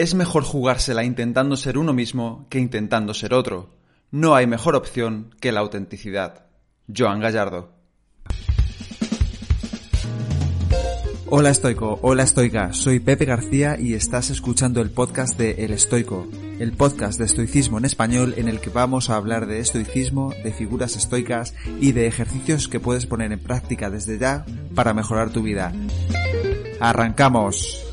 Es mejor jugársela intentando ser uno mismo que intentando ser otro. No hay mejor opción que la autenticidad. Joan Gallardo. Hola estoico, hola estoica, soy Pepe García y estás escuchando el podcast de El Estoico, el podcast de estoicismo en español en el que vamos a hablar de estoicismo, de figuras estoicas y de ejercicios que puedes poner en práctica desde ya para mejorar tu vida. ¡Arrancamos!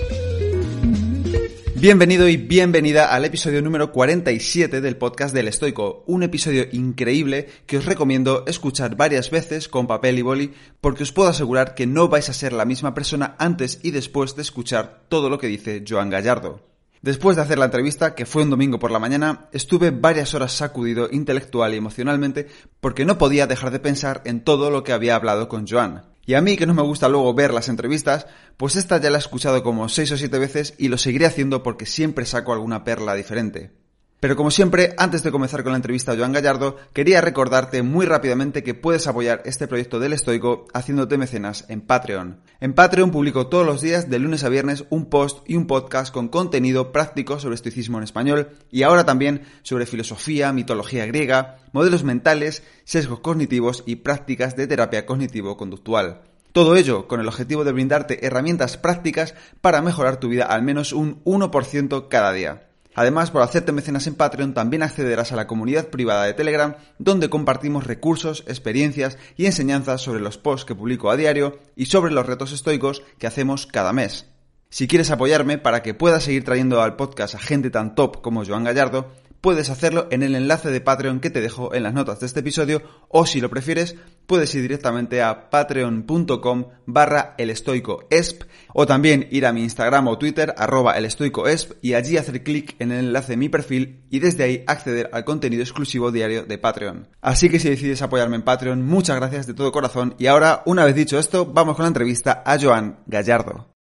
Bienvenido y bienvenida al episodio número 47 del podcast del Estoico, un episodio increíble que os recomiendo escuchar varias veces con papel y boli porque os puedo asegurar que no vais a ser la misma persona antes y después de escuchar todo lo que dice Joan Gallardo. Después de hacer la entrevista, que fue un domingo por la mañana, estuve varias horas sacudido intelectual y emocionalmente porque no podía dejar de pensar en todo lo que había hablado con Joan. Y a mí, que no me gusta luego ver las entrevistas, pues esta ya la he escuchado como seis o siete veces y lo seguiré haciendo porque siempre saco alguna perla diferente. Pero como siempre, antes de comenzar con la entrevista a Joan Gallardo, quería recordarte muy rápidamente que puedes apoyar este proyecto del Estoico haciéndote mecenas en Patreon. En Patreon publico todos los días de lunes a viernes un post y un podcast con contenido práctico sobre estoicismo en español y ahora también sobre filosofía, mitología griega, modelos mentales, sesgos cognitivos y prácticas de terapia cognitivo-conductual. Todo ello con el objetivo de brindarte herramientas prácticas para mejorar tu vida al menos un 1% cada día. Además, por hacerte mecenas en Patreon, también accederás a la comunidad privada de Telegram, donde compartimos recursos, experiencias y enseñanzas sobre los posts que publico a diario y sobre los retos estoicos que hacemos cada mes. Si quieres apoyarme para que pueda seguir trayendo al podcast a gente tan top como Joan Gallardo, puedes hacerlo en el enlace de Patreon que te dejo en las notas de este episodio o si lo prefieres puedes ir directamente a patreon.com barra elestoicoesp o también ir a mi Instagram o Twitter arroba elestoicoesp y allí hacer clic en el enlace de mi perfil y desde ahí acceder al contenido exclusivo diario de Patreon. Así que si decides apoyarme en Patreon, muchas gracias de todo corazón y ahora, una vez dicho esto, vamos con la entrevista a Joan Gallardo.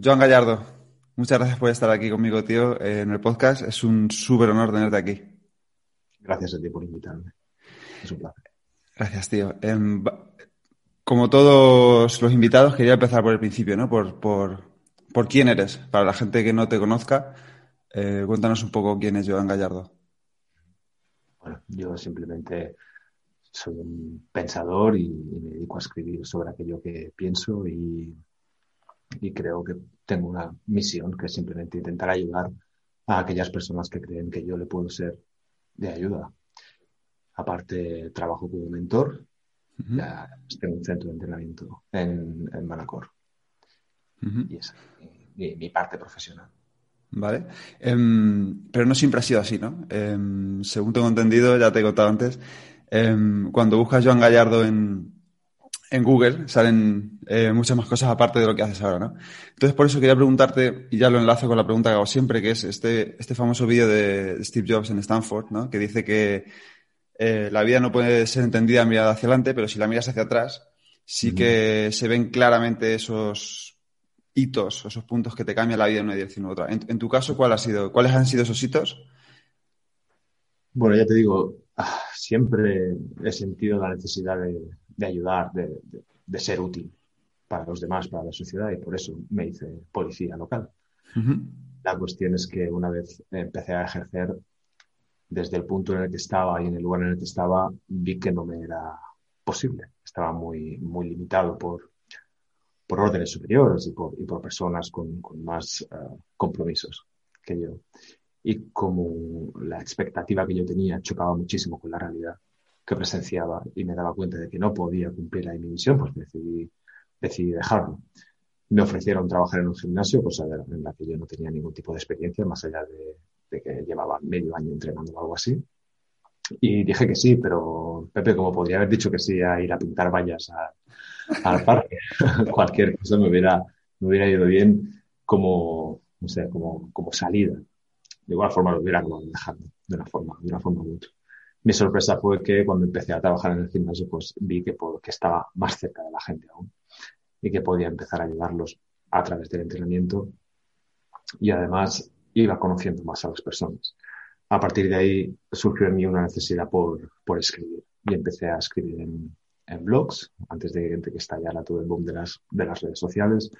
Joan Gallardo, Muchas gracias por estar aquí conmigo, tío, en el podcast. Es un súper honor tenerte aquí. Gracias a ti por invitarme. Es un placer. Gracias, tío. Em, como todos los invitados, quería empezar por el principio, ¿no? Por, por, por quién eres. Para la gente que no te conozca, eh, cuéntanos un poco quién es Joan Gallardo. Bueno, yo simplemente soy un pensador y, y me dedico a escribir sobre aquello que pienso y y creo que tengo una misión que es simplemente intentar ayudar a aquellas personas que creen que yo le puedo ser de ayuda. Aparte, trabajo como mentor, estoy en un centro de entrenamiento en, Manacor. Y esa es mi, parte profesional. Vale. Em, pero no siempre ha sido así, ¿no? Em, según tengo entendido, ya te he contado antes, em, cuando buscas Joan Gallardo en, en Google salen eh, muchas más cosas aparte de lo que haces ahora, ¿no? Entonces, por eso quería preguntarte, y ya lo enlazo con la pregunta que hago siempre, que es este, este famoso vídeo de Steve Jobs en Stanford, ¿no? Que dice que eh, la vida no puede ser entendida mirada hacia adelante, pero si la miras hacia atrás, sí que se ven claramente esos hitos, esos puntos que te cambian la vida en una dirección u otra. En, tu caso, ¿cuál ha sido, ¿cuáles han sido esos hitos? Bueno, ya te digo, ah, siempre he sentido la necesidad de, de ayudar, de, de, ser útil para los demás, para la sociedad, y por eso me hice policía local. La cuestión es que una vez empecé a ejercer, desde el punto en el que estaba y en el lugar en el que estaba, vi que no me era posible. Estaba muy, muy limitado por, por órdenes superiores y por, y por personas con, con más eh, compromisos que yo. Y como la expectativa que yo tenía chocaba muchísimo con la realidad, que presenciaba y me daba cuenta de que no podía cumplir ahí mi misión, pues decidí, decidí dejarlo. Me ofrecieron trabajar en un gimnasio, cosa en la que yo no tenía ningún tipo de experiencia, más allá de, que llevaba medio año entrenando o algo así. Y dije que sí, pero Pepe, como podría haber dicho que sí a ir a pintar vallas al parque, cualquier cosa me hubiera, me hubiera ido bien como, no sé, como, como salida. De igual forma lo hubiera acabado dejando, de una forma, de una forma mucho mi sorpresa fue que cuando empecé a trabajar en el gimnasio, pues vi que, estaba más cerca de la gente aún y que podía empezar a ayudarlos a través del entrenamiento y además iba conociendo más a las personas. A partir de ahí surgió en mí una necesidad por, escribir y empecé a escribir en, blogs antes de, que estallara todo el boom de las, de las redes sociales.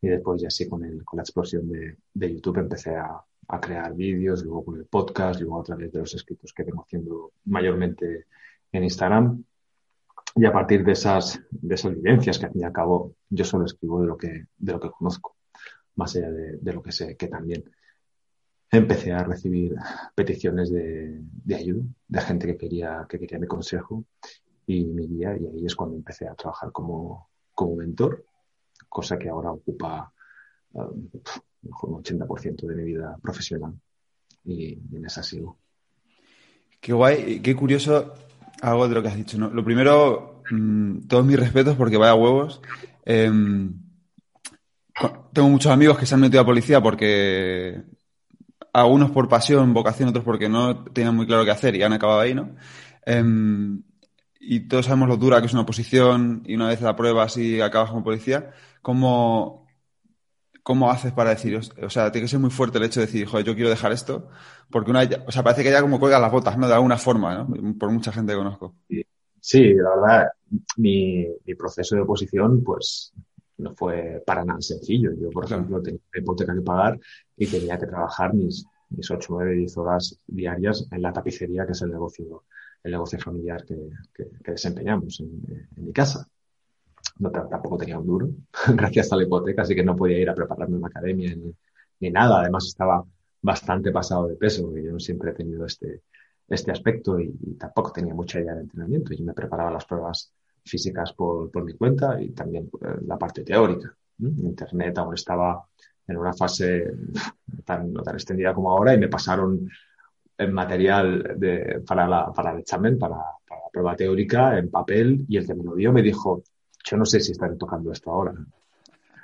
Y después ya sí, con, la explosión de YouTube empecé a, a crear vídeos, luego con el podcast, luego a través de los escritos que vengo haciendo mayormente en Instagram. Y a partir de esas, de esas vivencias que al fin y al cabo yo solo escribo de lo que, de lo que conozco, más allá de, de lo que sé, que también empecé a recibir peticiones de, de, ayuda, de gente que quería, que quería mi consejo y mi guía, y ahí es cuando empecé a trabajar como, como mentor, cosa que ahora ocupa um, un 80% de mi vida profesional y, y en esa sigo. Qué guay, qué curioso algo de lo que has dicho. ¿no? Lo primero, mmm, todos mis respetos porque vaya huevos. Eh, tengo muchos amigos que se han metido a policía porque algunos por pasión, vocación, otros porque no tenían muy claro qué hacer y han acabado ahí, ¿no? Eh, y todos sabemos lo dura que es una oposición y una vez la pruebas y acabas como policía. ¿Cómo, ¿Cómo haces para decir, o sea, tiene que ser muy fuerte el hecho de decir, joder, yo quiero dejar esto? Porque una, o sea, parece que ya como cuelga las botas, ¿no? De alguna forma, ¿no? Por mucha gente que conozco. Sí, la verdad, mi, mi proceso de oposición, pues, no fue para nada sencillo. Yo, por claro. ejemplo, tenía una hipoteca que pagar y tenía que trabajar mis, mis 8, 9, 10 horas diarias en la tapicería, que es el negocio, el negocio familiar que, que, que desempeñamos en, en mi casa no, tampoco tenía un duro, gracias a la hipoteca, así que no podía ir a prepararme una academia ni, nada. Además estaba bastante pasado de peso, porque yo no siempre he tenido este, este aspecto y, y, tampoco tenía mucha idea de entrenamiento. Yo me preparaba las pruebas físicas por, por mi cuenta y también eh, la parte teórica. Internet aún estaba en una fase tan, no tan extendida como ahora y me pasaron el material de, para, la, para el examen, para, para la prueba teórica en papel y el que me lo dio me dijo, yo no sé si están tocando esto ahora.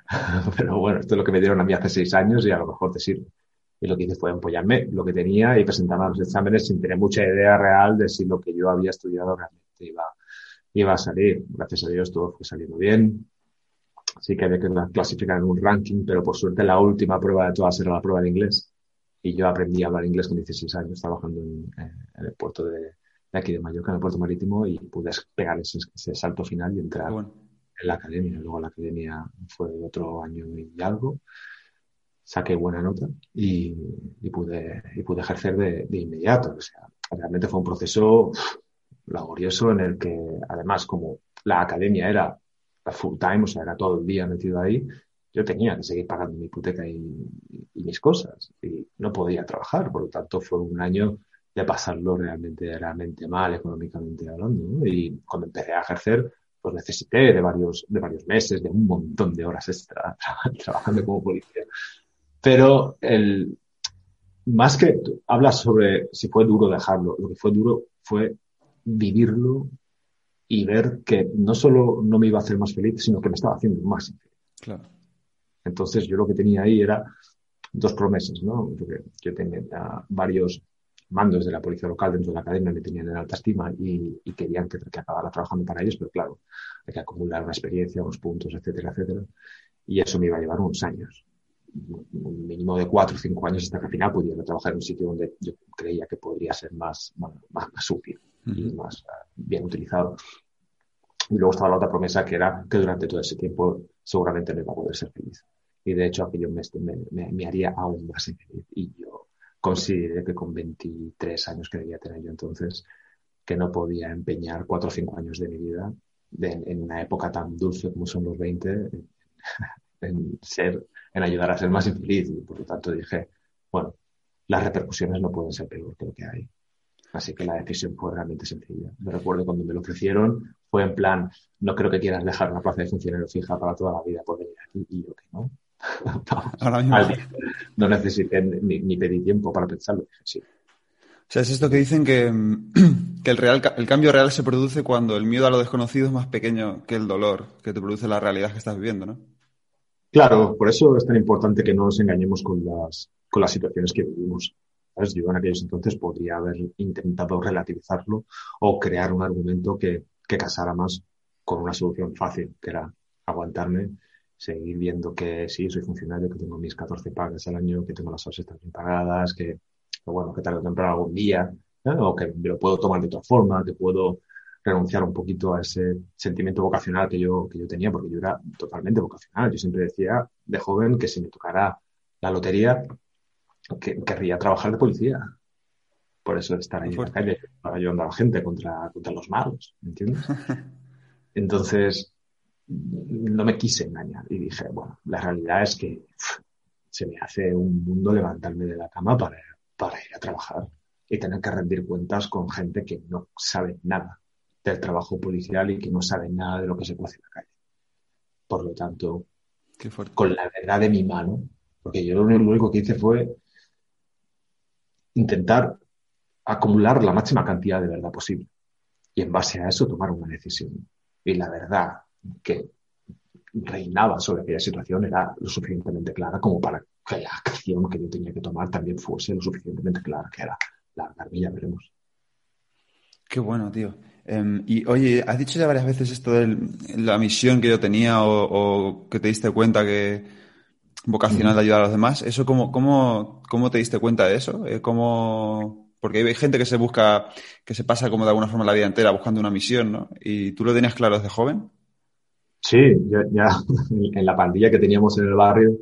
Pero bueno, esto es lo que me dieron a mí hace seis años y a lo mejor te sirve. Y lo que hice fue empollarme lo que tenía y presentarme a los exámenes sin tener mucha idea real de si lo que yo había estudiado realmente iba, iba a salir. Gracias a Dios todo fue saliendo bien. Sí que había que clasificar en un ranking, pero por suerte la última prueba de todas era la prueba de inglés. Y yo aprendí a hablar inglés con 16 años trabajando en, en el puerto de, aquí de Mallorca, en el puerto marítimo, y pude pegar ese, salto final y entrar. En la academia. Luego la academia fue otro año y algo. Saqué buena nota y, pude, y pude ejercer de, de, inmediato. O sea, realmente fue un proceso laborioso en el que, además, como la academia era full time, o sea, era todo el día metido ahí, yo tenía que seguir pagando mi hipoteca y, y, mis cosas y no podía trabajar. Por lo tanto, fue un año de pasarlo realmente, realmente mal económicamente hablando. ¿no? Y cuando empecé a ejercer, pues necesité de varios, de varios meses, de un montón de horas extra trabajando como policía. Pero el, más que hablas sobre si fue duro dejarlo, lo que fue duro fue vivirlo y ver que no solo no me iba a hacer más feliz, sino que me estaba haciendo más infeliz. Claro. Entonces yo lo que tenía ahí era dos promesas, ¿no? Porque yo tenía varios mandos de la policía local dentro de la academia me tenían en alta estima y, y querían que, que, acabara trabajando para ellos, pero claro, hay que acumular una experiencia, unos puntos, etcétera, etcétera. Y eso me iba a llevar unos años, un mínimo de cuatro o cinco años hasta que al final pudiera trabajar en un sitio donde yo creía que podría ser más, más, más útil uh -huh. y más uh, bien utilizado. Y luego estaba la otra promesa que era que durante todo ese tiempo seguramente no iba a poder ser feliz. Y de hecho aquello me, me, me haría aún más infeliz. Y yo consideré que con 23 años que debía tener yo entonces, que no podía empeñar 4 o 5 años de mi vida en una época tan dulce como son los 20 en, en, ser, en ayudar a ser más infeliz. Y por lo tanto dije, bueno, las repercusiones no pueden ser peor que lo que hay. Así que la decisión fue realmente sencilla. Me recuerdo cuando me lo ofrecieron, fue en plan, no creo que quieras dejar una plaza de funcionario fija para toda la vida por venir aquí. Y yo que no. Ahora mismo. No necesité ni, ni, pedí tiempo para pensarlo. Sí. O sea, es esto que dicen que, que el, real, el cambio real se produce cuando el miedo a lo desconocido es más pequeño que el dolor que te produce la realidad que estás viviendo, ¿no? Claro, por eso es tan importante que no nos engañemos con las, con las situaciones que vivimos. ¿Sabes? Yo en aquellos entonces podría haber intentado relativizarlo o crear un argumento que, que casara más con una solución fácil, que era aguantarme seguir viendo que sí, soy funcionario, que tengo mis 14 pagas al año, que tengo las horas también pagadas, que, que, bueno, que tarde o temprano algún día, ¿no? o que me lo puedo tomar de otra forma, que puedo renunciar un poquito a ese sentimiento vocacional que yo, que yo tenía, porque yo era totalmente vocacional. Yo siempre decía, de joven que si me tocara la lotería, que, querría trabajar de policía. Por eso estar ahí en la calle, ayudando a la gente contra, contra los malos, ¿me entiendes? Entonces, no me quise engañar y dije, bueno, la realidad es que se me hace un mundo levantarme de la cama para, para ir a trabajar y tener que rendir cuentas con gente que no sabe nada del trabajo policial y que no sabe nada de lo que se puede en la calle. Por lo tanto, con la verdad de mi mano, porque yo lo único que hice fue intentar acumular la máxima cantidad de verdad posible y en base a eso tomar una decisión. Y la verdad que reinaba sobre aquella situación era lo suficientemente clara como para que la acción que yo tenía que tomar también fuese lo suficientemente clara, que era la ya veremos. Qué bueno, tío. Em, y oye, has dicho ya varias veces esto de la misión que yo tenía o, que te diste cuenta que vocacional de ayudar a los demás. ¿Eso cómo, cómo, cómo te diste cuenta de eso? Eh, ¿Cómo... Porque hay gente que se busca, que se pasa como de alguna forma la vida entera buscando una misión, ¿no? ¿Y tú lo tenías claro desde joven? Sí, ya en la pandilla que teníamos en el barrio,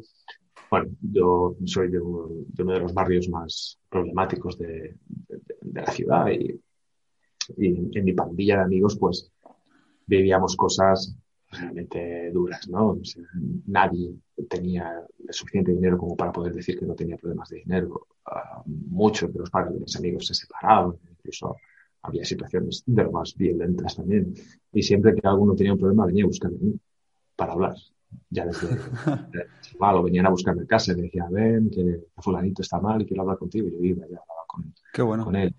bueno, yo soy de, uno de los barrios más problemáticos de, la ciudad y, en mi pandilla de amigos pues vivíamos cosas realmente duras, ¿no? nadie tenía suficiente dinero como para poder decir que no tenía problemas de dinero. Ah, muchos de los padres de mis amigos se separaban, incluso había situaciones de lo más violentas también. Y siempre que alguno tenía un problema venía a buscarme para hablar ya desde malo, venían a buscarme en casa y me decían, ven, que fulanito está mal y quiero hablar contigo. Y yo iba y hablaba con, Qué bueno. con él.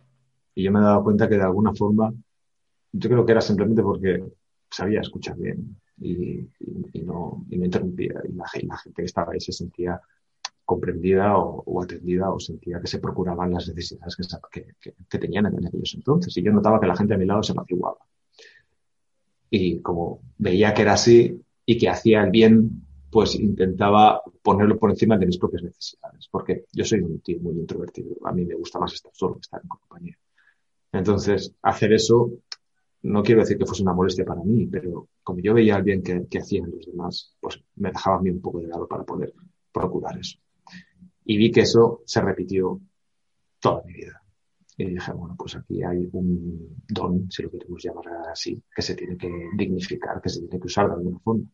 Y yo me he dado cuenta que de alguna forma, yo creo que era simplemente porque sabía escuchar bien y, y, no, y no, interrumpía. Y la, gente que estaba ahí se sentía comprendida o, atendida o sentía que se procuraban las necesidades que, que, tenían en aquellos entonces. Y yo notaba que la gente a mi lado se apaciguaba. Y como veía que era así, y que hacía el bien, pues intentaba ponerlo por encima de mis propias necesidades, porque yo soy un tío muy introvertido, a mí me gusta más estar solo que estar en compañía. Entonces, hacer eso, no quiero decir que fuese una molestia para mí, pero como yo veía el bien que, que hacían los demás, pues me dejaba a mí un poco de lado para poder procurar eso. Y vi que eso se repitió toda mi vida. Y dije, bueno, pues aquí hay un don, si lo queremos llamar así, que se tiene que dignificar, que se tiene que usar de alguna forma.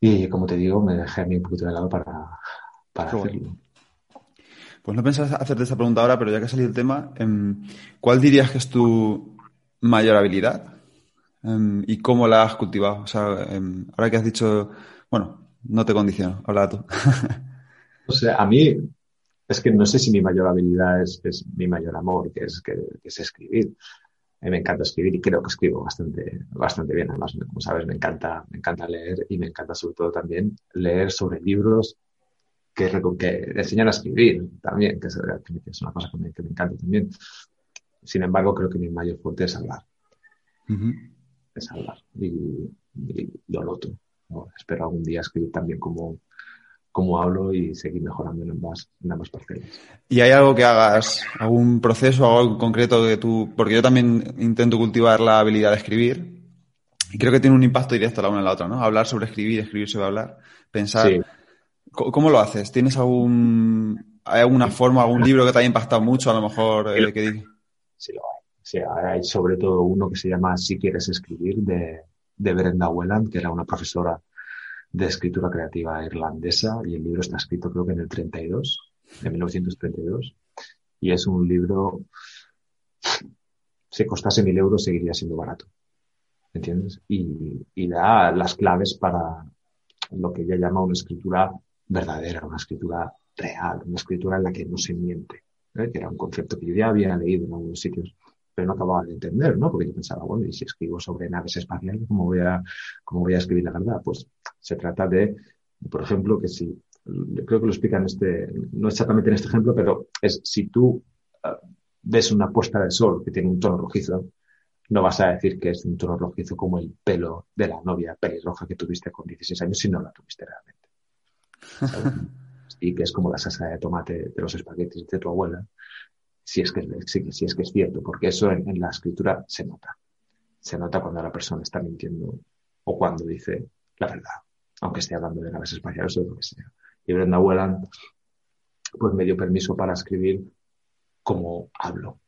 Y como te digo, me dejé a mí un poquito de lado para, para hacerlo. Pues no pensaba hacerte esta pregunta ahora, pero ya que ha salido el tema, em, ¿cuál dirías que es tu mayor habilidad? Em, ¿Y cómo la has cultivado? O sea, em, ahora que has dicho, bueno, no te condiciono, habla tú. o sea, a mí es que no sé si mi mayor habilidad es, mi mayor amor, que es, que, es escribir. A mí me encanta escribir y creo que escribo bastante, bastante bien. Además, como sabes, me encanta, me encanta leer y me encanta sobre todo también leer sobre libros que, que enseñan a escribir también, que es, una cosa que me, encanta también. Sin embargo, creo que mi mayor fuerte es hablar. Es hablar. Y, lo noto. Espero algún día escribir también como, cómo hablo y seguir mejorando en ambas, en ambas parcelas. ¿Y hay algo que hagas, algún proceso o algo concreto que tú, porque yo también intento cultivar la habilidad de escribir y creo que tiene un impacto directo la una en la otra, ¿no? Hablar sobre escribir, escribir sobre hablar, pensar. ¿Cómo lo haces? ¿Tienes algún, hay alguna forma, algún libro que te haya impactado mucho a lo mejor? Eh, que... Sí, lo hay. Sí, hay sobre todo uno que se llama Si quieres escribir de, de Brenda Welland, que era una profesora de escritura creativa irlandesa y el libro está escrito creo que en el 32, en 1932. Y es un libro, si costase mil euros seguiría siendo barato. ¿Entiendes? Y, y da las claves para lo que ella llama una escritura verdadera, una escritura real, una escritura en la que no se miente, ¿eh? que era un concepto que yo ya había leído en algunos sitios pero no acababa de entender, ¿no? Porque yo pensaba, bueno, y si escribo sobre naves espaciales, ¿cómo voy a, cómo voy a escribir la verdad? Pues se trata de, por ejemplo, que si, creo que lo explica en este, no exactamente en este ejemplo, pero es si tú eh, ves una puesta de sol que tiene un tono rojizo, no vas a decir que es un tono rojizo como el pelo de la novia pelirroja que tuviste con 16 años si no la tuviste realmente. y que es como la salsa de tomate de los espaguetis de tu abuela, si es que, si, es, que es cierto, porque eso en, la escritura se nota. Se nota cuando la persona está mintiendo o cuando dice la verdad. aunque esté hablando de naves espaciales o de lo que sea. Y Brenda Welland, pues me dio permiso para escribir como hablo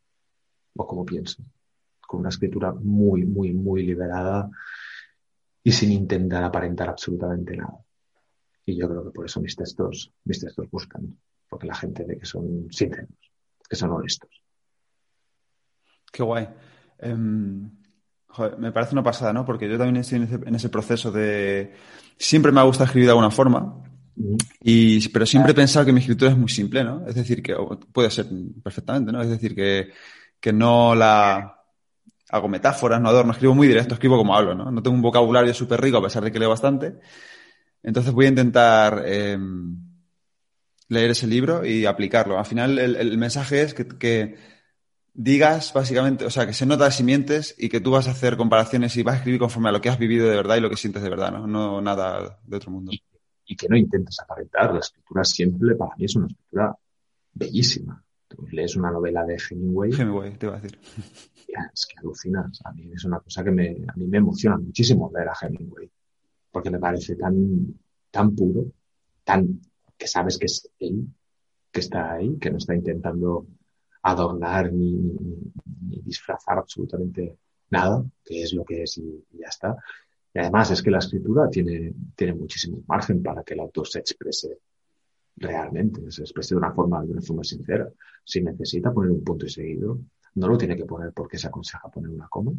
o como pienso, con una escritura muy, muy, muy liberada y sin intentar aparentar absolutamente nada. Y yo creo que por eso mis textos, mis textos buscan, porque la gente ve que son sinceros, que son honestos. Qué guay. Em, me parece una pasada, ¿no? Porque yo también estoy en ese, proceso de... Siempre me ha gustado escribir de alguna forma, y, pero siempre he pensado que mi escritura es muy simple, ¿no? Es decir, que puede ser perfectamente, ¿no? Es decir, que, que no la hago metáforas, no adorno, escribo muy directo, escribo como hablo, ¿no? No tengo un vocabulario súper rico a pesar de que leo bastante. Entonces voy a intentar em, leer ese libro y aplicarlo. Al final el, mensaje es que, digas básicamente, o sea, que se nota de simientes y que tú vas a hacer comparaciones y vas a escribir conforme a lo que has vivido de verdad y lo que sientes de verdad, ¿no? No nada de otro mundo. Y, que no intentes aparentar. La escritura simple para mí es una escritura bellísima. Tú lees una novela de Hemingway. Hemingway, te iba a decir. es que alucinas. A mí es una cosa que me, a mí me emociona muchísimo leer a Hemingway porque me parece tan, tan puro, tan que sabes que es él, que está ahí, que no está intentando adornar ni, disfrazar absolutamente nada, que es lo que es y, ya está. Y además es que la escritura tiene, tiene muchísimo margen para que el autor se exprese realmente, se exprese de una forma, de una forma sincera. Si necesita poner un punto y seguido, no lo tiene que poner porque se aconseja poner una coma.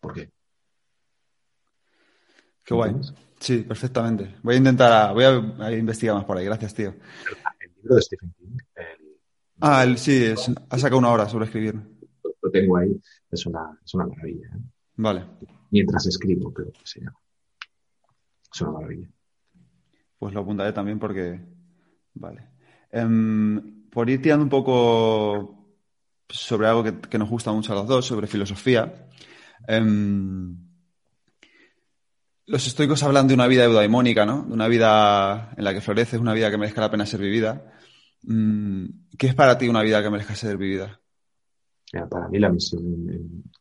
¿Por qué? Qué guay. Sí, perfectamente. Voy a intentar, voy a, investigar más por ahí. Gracias, tío. El libro de Stephen King. ah, el, sí, ha sacado una hora sobre escribir. Lo tengo ahí. Es una, es una maravilla. ¿eh? Vale. Mientras escribo, creo que se llama. Es una maravilla. Pues lo apuntaré también porque. Vale. Em, por ir tirando un poco sobre algo que, nos gusta mucho a los dos, sobre filosofía. Em, los estoicos hablan de una vida eudaimónica, ¿no? De una vida en la que floreces, una vida que merezca la pena ser vivida. Mm, ¿Qué es para ti una vida que merezca ser vivida? para mí la misión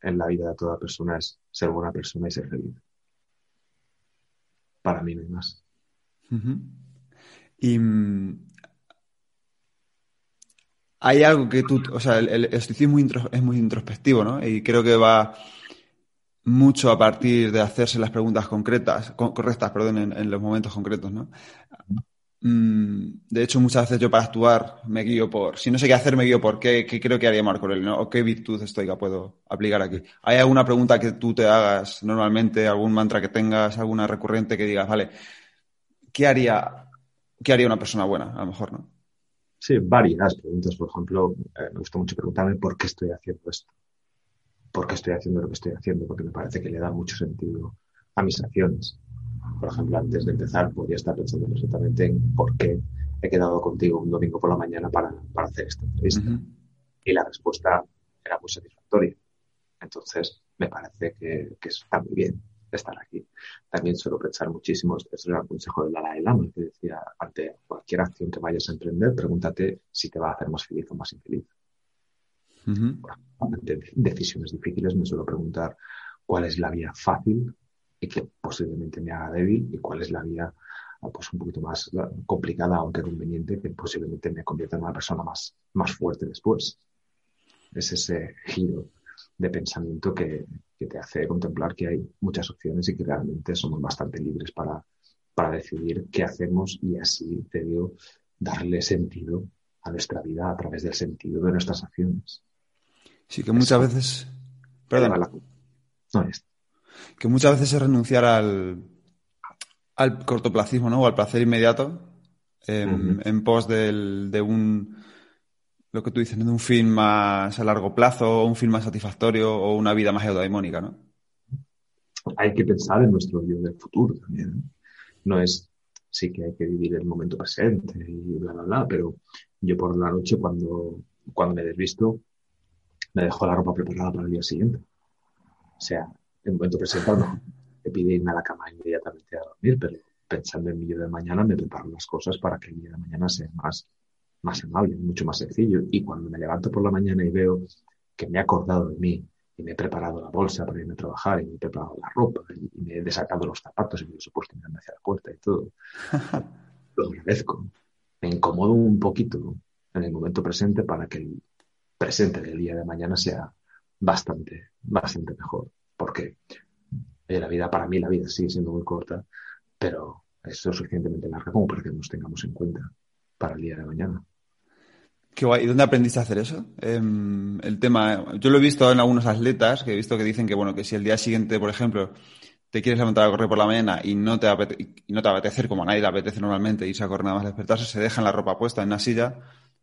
en, la vida de toda persona es ser buena persona y ser feliz. Para mí no hay más. Y mm, hay algo que tú, o sea, el, el estoicismo es muy introspectivo, ¿no? Y creo que va mucho a partir de hacerse las preguntas concretas, correctas, perdón, en, los momentos concretos, ¿no? Mm, de hecho, muchas veces yo para actuar me guío por, si no sé qué hacer, me guío por qué, creo que haría Marco Aurelio, ¿no? O qué virtud estoica puedo aplicar aquí. ¿Hay alguna pregunta que tú te hagas normalmente, algún mantra que tengas, alguna recurrente que digas, vale, ¿qué haría, qué haría una persona buena? A lo mejor, ¿no? Sí, varias preguntas. Por ejemplo, eh, me gusta mucho preguntarme por qué estoy haciendo esto por qué estoy haciendo lo que estoy haciendo, porque me parece que le da mucho sentido a mis acciones. Por ejemplo, antes de empezar, podría estar pensando perfectamente en por qué he quedado contigo un domingo por la mañana para, para hacer esta entrevista. Y la respuesta era muy satisfactoria. Entonces, me parece que, que, está muy bien estar aquí. También suelo pensar muchísimo, esto era el consejo del Dalai Lama, que decía, ante cualquier acción que vayas a emprender, pregúntate si te va a hacer más feliz o más infeliz decisiones difíciles me suelo preguntar cuál es la vía fácil y que posiblemente me haga débil y cuál es la vía pues un poquito más ah, complicada aunque conveniente que posiblemente me convierta en una persona más, más fuerte después. Es ese giro de pensamiento que, que te hace contemplar que hay muchas opciones y que realmente somos bastante libres para, para decidir qué hacemos y así, te digo, darle sentido a nuestra vida a través del sentido de nuestras acciones. Sí, que muchas veces. Perdón. No, que muchas veces es renunciar al, al cortoplacismo, ¿no? O al placer inmediato en, pos de un. Lo que tú dices, de un fin más a largo plazo, un fin más satisfactorio o una vida más eudaimónica, ¿no? Hay que pensar en nuestro yo del futuro también. No es. Sí que hay que vivir el momento presente y bla, bla, bla, pero yo por la noche cuando, cuando me desvisto me dejo la ropa preparada para el día siguiente. O sea, en momento presente no me pide irme a la cama inmediatamente a dormir, pero pensando en mi día de mañana me preparo las cosas para que el día de mañana sea más, más amable, mucho más sencillo. Y cuando me levanto por la mañana y veo que me he acordado de mí y me he preparado la bolsa para irme a trabajar y me he preparado la ropa y me he desatado los zapatos y me los he puesto mirando hacia la puerta y todo. Lo agradezco. Me incomodo un poquito en el momento presente para que el presente del día de mañana sea bastante, bastante mejor. Porque la vida, para mí la vida sigue siendo muy corta, pero es lo suficientemente larga como para que nos tengamos en cuenta para el día de mañana. Qué guay. ¿Y dónde aprendiste a hacer eso? Em, el tema, yo lo he visto en algunos atletas que he visto que dicen que, bueno, que si el día siguiente, por ejemplo, te quieres levantar a correr por la mañana y no te, no te apetece, como a nadie le apetece normalmente, irse a correr nada más despertarse, se dejan la ropa puesta en una silla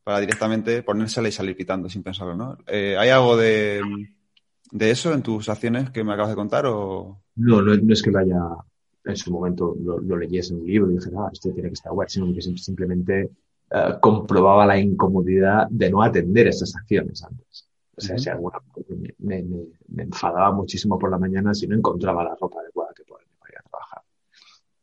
para directamente ponérsela y salir pitando sin pensarlo, ¿no? Eh, ¿Hay algo de, de, eso en tus acciones que me acabas de contar o...? No, no, es que vaya en su momento lo, lo leyes en un libro y dije, ah, esto tiene que estar guay, sino que simplemente eh, comprobaba la incomodidad de no atender esas acciones antes. O sea, si alguna, me, me, me, enfadaba muchísimo por la mañana si no encontraba la ropa adecuada que poderme para ir a trabajar.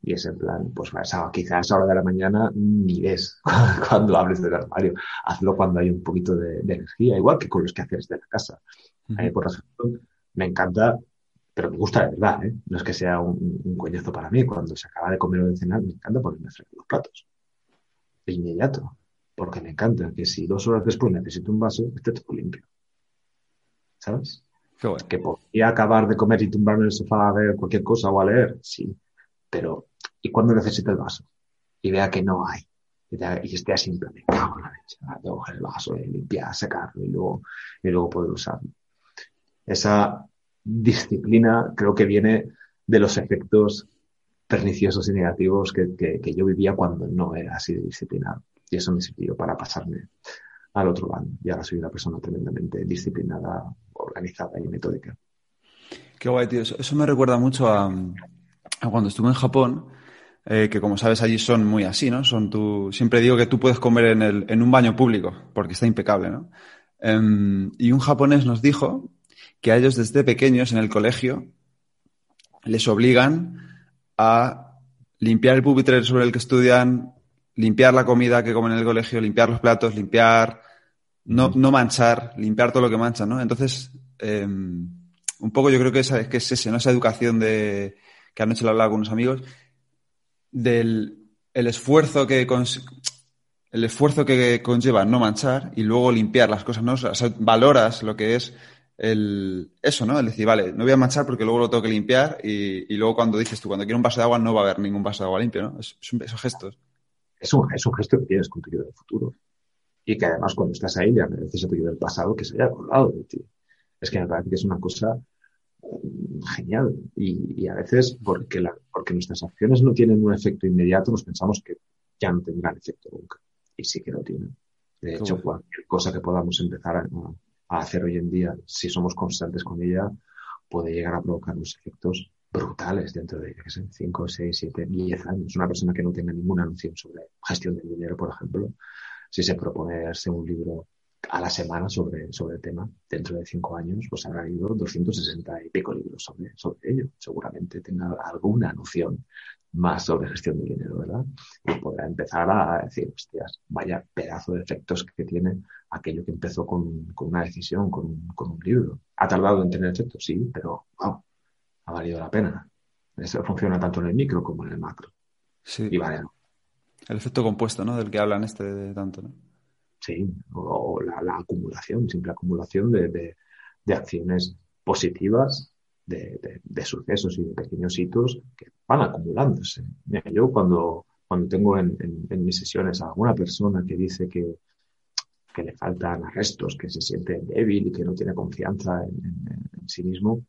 Y es en plan, pues quizás a hora de la mañana ni ves cuando hables del armario. Hazlo cuando hay un poquito de, de energía, igual que con los quehaceres de la casa. A mí, por ejemplo, me encanta, pero me gusta de verdad, ¿eh? No es que sea un, un coñazo para mí. Cuando se acaba de comer o de cenar, me encanta ponerme a los platos de inmediato, porque me encanta que si dos horas después necesito un vaso, esté todo limpio. ¿Sabes? Que podría acabar de comer y tumbarme en el sofá a ver cualquier cosa o a leer, sí. Pero, ¿y cuando necesite el vaso? Y vea que no hay. Y esté así en plan, la leche. Tengo el vaso, y limpiar, secarlo y luego, y luego poder usarlo. Esa disciplina creo que viene de los efectos perniciosos y negativos que, que, yo vivía cuando no era así de disciplinado. Y eso me sirvió para pasarme al otro lado. Y ahora soy una persona tremendamente disciplinada, organizada y metódica. Qué guay, tío. Eso, me recuerda mucho a, a, cuando estuve en Japón, eh, que como sabes allí son muy así, ¿no? Son tu... Siempre digo que tú puedes comer en, el, en un baño público, porque está impecable, ¿no? Um, y un japonés nos dijo que a ellos desde pequeños en el colegio les obligan a limpiar el pupitre sobre el que estudian, limpiar la comida que comen en el colegio, limpiar los platos, limpiar, no, no manchar, limpiar todo lo que mancha, ¿no? Entonces, eh, un poco yo creo que, esa, que es ese, ¿no? Esa educación de, que anoche lo hablaba con unos amigos, del el esfuerzo que el esfuerzo que conlleva no manchar y luego limpiar las cosas, ¿no? O sea, valoras lo que es el, eso, ¿no? El decir, vale, no voy a manchar porque luego lo tengo que limpiar y, y, luego cuando dices tú, cuando quiero un vaso de agua no va a haber ningún vaso de agua limpio, ¿no? Es, un, esos gestos. Es un, es un gesto que tienes con tu yo del futuro. Y que además cuando estás ahí le agradeces a tu del pasado que se haya acordado de ti. Es que me parece que es una cosa genial. Y, y a veces porque, la, porque nuestras acciones no tienen un efecto inmediato, nos pensamos que ya no tendrán efecto nunca. Y sí que lo tienen. De hecho, cualquier cosa que podamos empezar a, a hacer hoy en día, si somos constantes con ella, puede llegar a provocar unos efectos brutales dentro de, qué sé, 5, 6, 7, 10 años. Una persona que no tenga ninguna noción sobre gestión del dinero, por ejemplo, si se propone leerse un libro a la semana sobre, sobre el tema, dentro de 5 años, pues habrá ido 260 y pico libros sobre, sobre ello. Seguramente tenga alguna noción más sobre gestión de dinero, ¿verdad? Y podrá empezar a decir, hostias, vaya pedazo de efectos que tiene aquello que empezó con, con una decisión, con, con, un libro. ¿Ha tardado en tener efectos? Sí, pero wow, ha valido la pena. Eso funciona tanto en el micro como en el macro. Sí. Y vale. El efecto compuesto, ¿no? Del que hablan este de tanto, ¿no? Sí, o, la, la, acumulación, simple acumulación de, de, de acciones positivas de, de, sucesos y de pequeños hitos que van acumulándose. Mira, yo cuando, cuando tengo en, en, en, mis sesiones a alguna persona que dice que, que le faltan arrestos, que se siente débil y que no tiene confianza en, en sí mismo,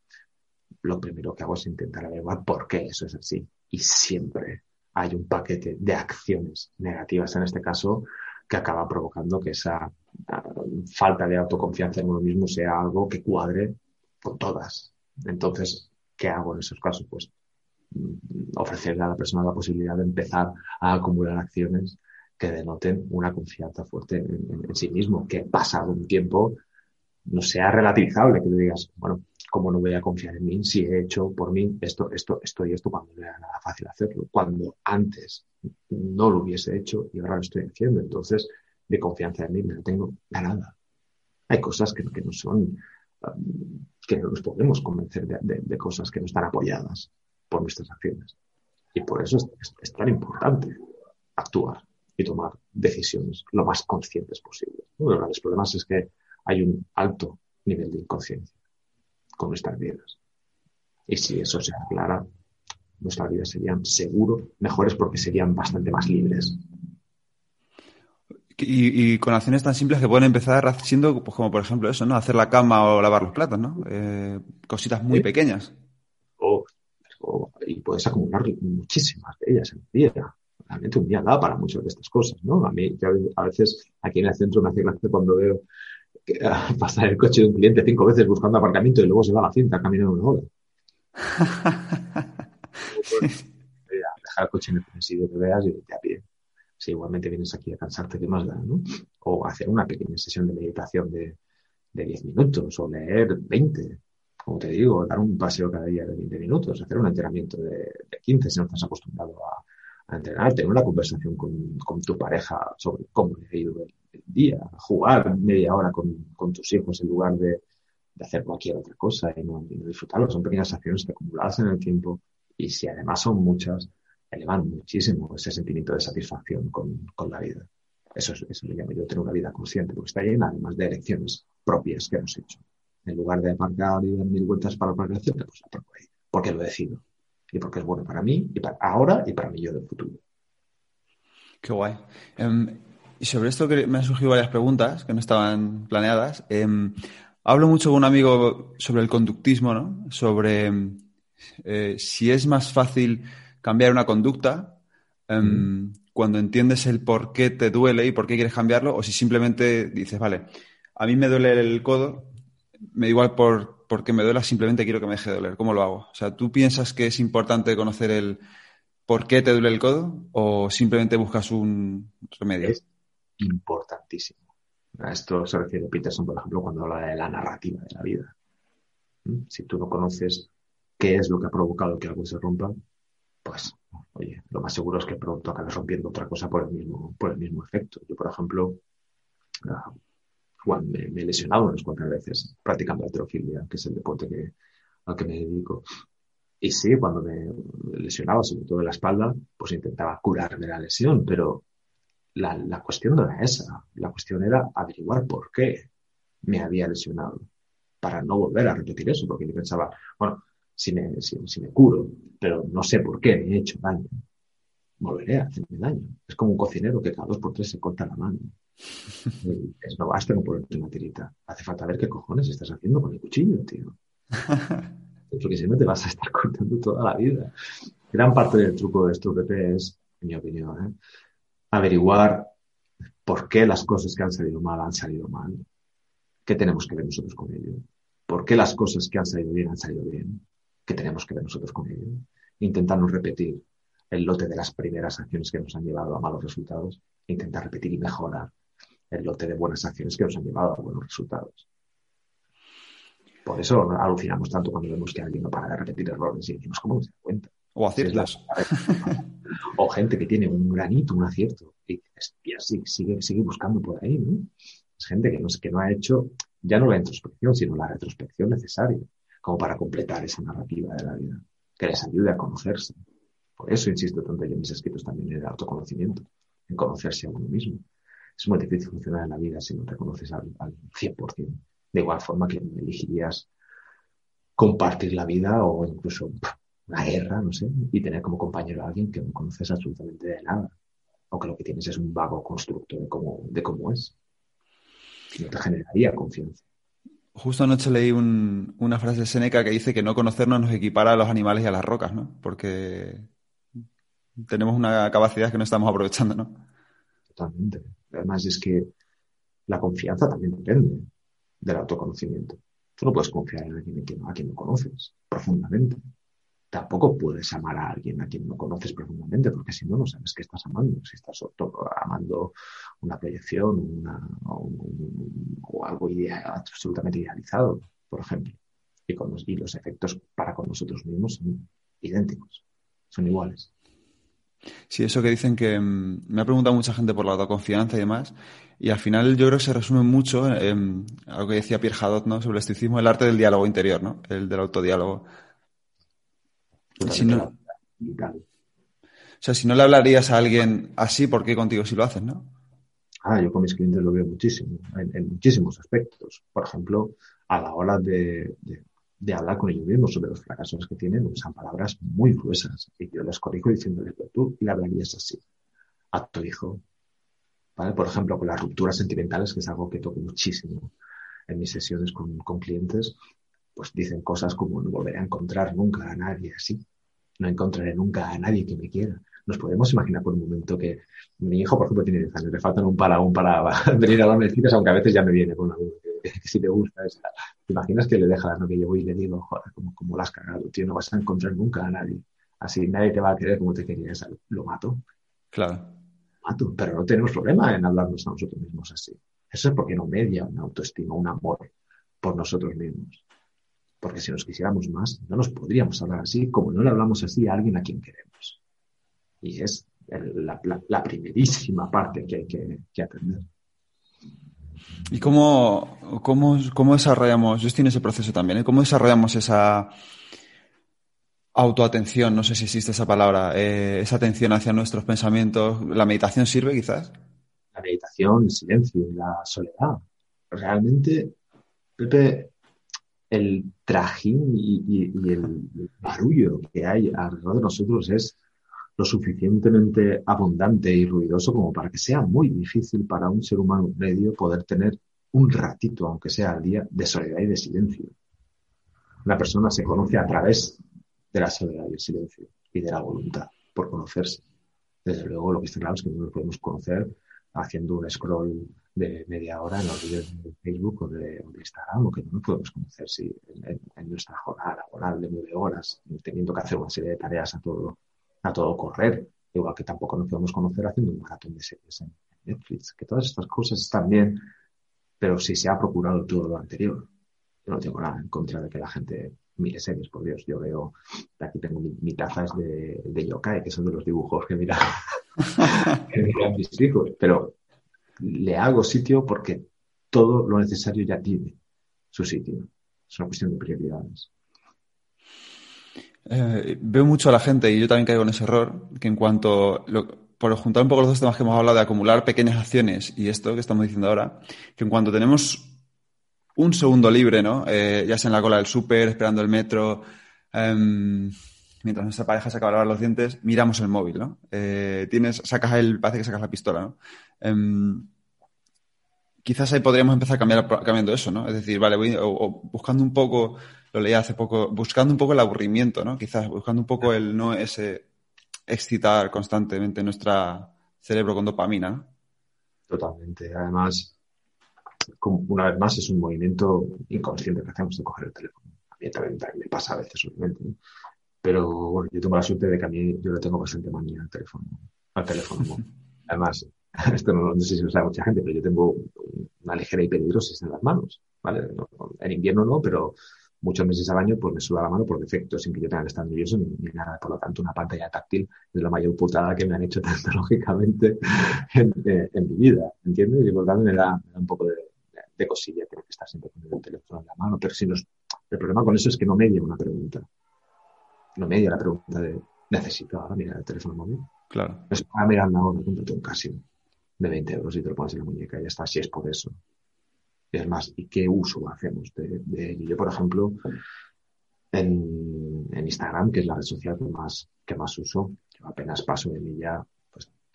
lo primero que hago es intentar averiguar por qué eso es así. Y siempre hay un paquete de acciones negativas en este caso que acaba provocando que esa uh, falta de autoconfianza en uno mismo sea algo que cuadre con todas. Entonces, ¿qué hago en esos casos? Pues mm, ofrecerle a la persona la posibilidad de empezar a acumular acciones que denoten una confianza fuerte en, en, en sí mismo, que pasado un tiempo no sea relativizable, que tú digas, bueno, ¿cómo no voy a confiar en mí si he hecho por mí esto, esto, esto y esto cuando no era nada fácil hacerlo? Cuando antes no lo hubiese hecho y ahora lo estoy haciendo. Entonces, de confianza en mí lo tengo ganada. Hay cosas que, que no son um, que no nos podemos convencer de, cosas que no están apoyadas por nuestras acciones. Y por eso es, tan importante actuar y tomar decisiones lo más conscientes posible. Uno de los grandes problemas es que hay un alto nivel de inconsciencia con nuestras vidas. Y si eso se aclara, nuestras vidas serían seguro mejores porque serían bastante más libres. Y, con acciones tan simples que pueden empezar siendo, pues como por ejemplo eso, ¿no? Hacer la cama o lavar los platos, ¿no? Eh, cositas muy pequeñas. y puedes acumular muchísimas de ellas en el día. Realmente un día da para muchas de estas cosas, ¿no? A mí, a veces aquí en el centro me hace gracia cuando veo pasar el coche de un cliente cinco veces buscando aparcamiento y luego se va a la cinta caminando una hora. dejar el coche en el sitio que veas y irte a pie si igualmente vienes aquí a cansarte, de más da? ¿no? O hacer una pequeña sesión de meditación de, de 10 minutos o leer 20. Como te digo, dar un paseo cada día de 20 minutos, hacer un entrenamiento de, de 15 si no estás acostumbrado a, a, entrenar, tener una conversación con, con, tu pareja sobre cómo le ha ido el, día, jugar media hora con, tus hijos en lugar de, de, hacer cualquier otra cosa y no, y no disfrutarlo. Son pequeñas acciones acumuladas en el tiempo y si además son muchas, elevan muchísimo ese sentimiento de satisfacción con, la vida. Eso, es, eso le llamo yo tener una vida consciente, porque está llena además de elecciones propias que hemos hecho. En lugar de aparcar y dar mil vueltas para aparcar cerca, pues aparco ahí, porque lo decido. Y porque es bueno para mí, y para ahora y para mí yo del futuro. Qué guay. Um, y sobre esto que me han surgido varias preguntas que no estaban planeadas. Um, hablo mucho con un amigo sobre el conductismo, ¿no? Sobre eh, si es más fácil cambiar una conducta em, cuando entiendes el por qué te duele y por qué quieres cambiarlo, o si simplemente dices, vale, a mí me duele el codo, me da igual por, por qué me duela, simplemente quiero que me deje de doler. ¿Cómo lo hago? O sea, ¿tú piensas que es importante conocer el por qué te duele el codo o simplemente buscas un remedio? Es importantísimo. A esto se refiere Peterson, por ejemplo, cuando habla de la narrativa de la vida. ¿Mm? Si tú no conoces qué es lo que ha provocado que algo se rompa, pues, oye, lo más seguro es que pronto acabes rompiendo otra cosa por el mismo, por el mismo efecto. Yo, por ejemplo, uh, me, he lesionado unas cuantas veces practicando alterofilia, que es el deporte que, al que me dedico. Y sí, cuando me lesionaba, sobre todo la espalda, pues intentaba curarme la lesión, pero la, la cuestión no era esa. La cuestión era averiguar por qué me había lesionado, para no volver a repetir eso, porque yo pensaba, bueno, si me, si, me curo, pero no sé por qué me he hecho daño, volveré a hacerme daño. Es como un cocinero que cada dos por tres se corta la mano. es, no basta con ponerte una tirita. Hace falta ver qué cojones estás haciendo con el cuchillo, tío. Porque si no te vas a estar cortando toda la vida. Gran parte del truco de esto, Pepe, es, en mi opinión, ¿eh? Averiguar por qué las cosas que han salido mal han salido mal. ¿Qué tenemos que ver nosotros con ello? ¿Por qué las cosas que han salido bien han salido bien? que tenemos que ver nosotros con ello. Intentar no repetir el lote de las primeras acciones que nos han llevado a malos resultados, intentar repetir y mejorar el lote de buenas acciones que nos han llevado a buenos resultados. Por eso alucinamos tanto cuando vemos que alguien no para de repetir errores y decimos, ¿cómo se da cuenta? O aciertos. o gente que tiene un granito, un acierto, y sigue, sigue buscando por ahí, ¿no? Es gente que no, que no ha hecho ya no la introspección, sino la retrospección necesaria como para completar esa narrativa de la vida, que les ayude a conocerse. Por eso insisto tanto yo en mis escritos también en el autoconocimiento, en conocerse a uno mismo. Es muy difícil funcionar en la vida si no te conoces al, al 100%. De igual forma que elegirías compartir la vida o incluso una guerra, no sé, y tener como compañero a alguien que no conoces absolutamente de nada, o que lo que tienes es un vago constructo de cómo, de cómo es. No te generaría confianza. Justo anoche leí una frase de Seneca que dice que no conocernos nos equipara a los animales y a las rocas, ¿no? Porque tenemos una capacidad que no estamos aprovechando, ¿no? Totalmente. Además es que la confianza también depende del autoconocimiento. Tú no puedes confiar en alguien a quien no conoces profundamente tampoco puedes amar a alguien a quien no conoces profundamente, porque si no, no sabes qué estás amando. Si estás amando una proyección o, algo absolutamente idealizado, por ejemplo. Y, con los, y los efectos para con nosotros mismos son idénticos, son iguales. Sí, eso que dicen que mm, me ha preguntado mucha gente por la autoconfianza y demás, y al final yo creo que se resume mucho en, a lo que decía Pierre Hadot, ¿no? Sobre el estoicismo, el arte del diálogo interior, ¿no? El del autodiálogo. Si no, o sea, si no le hablarías a alguien así, ¿por qué contigo si lo haces, no? Ah, yo con mis clientes lo veo muchísimo, en, muchísimos aspectos. Por ejemplo, a la hora de, de, hablar con ellos mismos sobre los fracasos que tienen, usan palabras muy gruesas. Y yo les corrijo diciéndoles, pero tú le hablarías así a tu hijo. ¿Vale? Por ejemplo, con las rupturas sentimentales, que es algo que toco muchísimo en mis sesiones con, con clientes, pues dicen cosas como no volveré a encontrar nunca a nadie así no encontraré nunca a nadie que me quiera. Nos podemos imaginar por un momento que mi hijo, por ejemplo, tiene 10 años, le faltan un para un para venir a darme citas, aunque a veces ya me viene con algo que, si te gusta. ¿Te imaginas que le deja la novia y y le digo, joder, como, como la has cagado, tío, no vas a encontrar nunca a nadie. Así nadie te va a querer como te querías. Lo mato. Claro. mato, pero no tenemos problema en hablarnos a nosotros mismos así. Eso es porque no media una autoestima, un amor por nosotros mismos. Porque si nos quisiéramos más, no nos podríamos hablar así como no le hablamos así a alguien a quien queremos. Y es la, primerísima parte que hay que, atender. ¿Y cómo, cómo, cómo, desarrollamos, yo estoy en ese proceso también, ¿eh? cómo desarrollamos esa autoatención, no sé si existe esa palabra, eh, esa atención hacia nuestros pensamientos? ¿La meditación sirve quizás? La meditación, el silencio, la soledad. Realmente, Pepe, el trajín y, el barullo que hay alrededor de nosotros es lo suficientemente abundante y ruidoso como para que sea muy difícil para un ser humano medio poder tener un ratito, aunque sea al día, de soledad y de silencio. Una persona se conoce a través de la soledad y el silencio y de la voluntad por conocerse. Desde luego, lo que está claro es que no nos podemos conocer haciendo un scroll de media hora en los vídeos de Facebook o de, Instagram, o que no podemos conocer si en, nuestra jornada laboral de nueve horas, teniendo que hacer una serie de tareas a todo, a todo correr, igual que tampoco nos podemos conocer haciendo un maratón de series en Netflix, que todas estas cosas están bien, pero si se ha procurado todo lo anterior, yo no tengo nada en contra de que la gente mire series, por Dios, yo veo, aquí tengo mi, tazas de, de yokai, que son de los dibujos que mira que mis hijos, pero le hago sitio porque todo lo necesario ya tiene su sitio. Es una cuestión de prioridades. Eh, veo mucho a la gente, y yo también caigo en ese error, que en cuanto, por juntar un poco los dos temas que hemos hablado de acumular pequeñas acciones y esto que estamos diciendo ahora, que en cuanto tenemos un segundo libre, ¿no? Eh, ya sea en la cola del súper, esperando el metro, em, mientras nuestra pareja se acaba de lavar los dientes, miramos el móvil, ¿no? Eh, tienes, sacas el, parece que sacas la pistola, ¿no? Em, quizás ahí podríamos empezar cambiando eso, ¿no? Es decir, vale, voy, o, buscando un poco, lo leí hace poco, buscando un poco el aburrimiento, ¿no? Quizás buscando un poco el no ese excitar constantemente nuestro cerebro con dopamina. Totalmente. Además, una vez más, es un movimiento inconsciente que hacemos de coger el teléfono. A mí también, me pasa a veces, obviamente. ¿no? Pero bueno, yo tengo la suerte de que a mí yo le tengo bastante manía al teléfono. Al teléfono. Además, esto no, sé si lo sabe mucha gente, pero yo tengo una ligera hiperhidrosis en las manos. ¿vale? en invierno no, pero muchos meses al año pues me suda la mano por defecto, sin que yo tenga que estar nervioso ni, nada. Por lo tanto, una pantalla táctil es la mayor putada que me han hecho tecnológicamente en, en, mi vida, ¿entiendes? Y por lo tanto me da, un poco de, de, cosilla tener que estar siempre con el teléfono en la mano. Pero si nos, el problema con eso es que no me lleva una pregunta no media la pregunta de ¿necesito ahora mirar el teléfono móvil? Claro. Es para mirar la hora, cómprate un Casio de 20 euros y te lo pones en la muñeca y ya está, si es por eso. Y es más, ¿y qué uso hacemos de, ello? Yo, por ejemplo, en, en, Instagram, que es la red social que más, que más uso, yo apenas paso de mí ya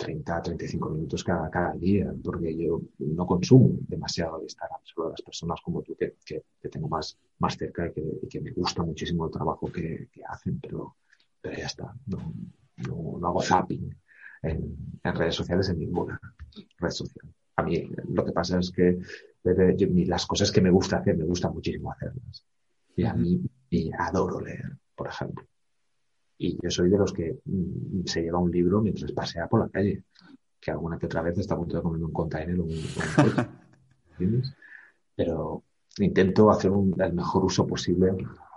30, 35 minutos cada, cada día, porque yo no consumo demasiado de Instagram, solo las personas como tú que, que, tengo más, más cerca y que, y que, me gusta muchísimo el trabajo que, hacen, pero, pero ya está, no, no, hago zapping en, en, redes sociales en ninguna red social. A mí lo que pasa es que las cosas que me gusta hacer, me gusta muchísimo hacerlas. Y a mí y adoro leer, por ejemplo. Y yo soy de los que mm, se lleva un libro mientras pasea por la calle, que alguna que otra vez está a punto de comer un container o un, Pero intento hacer el mejor uso posible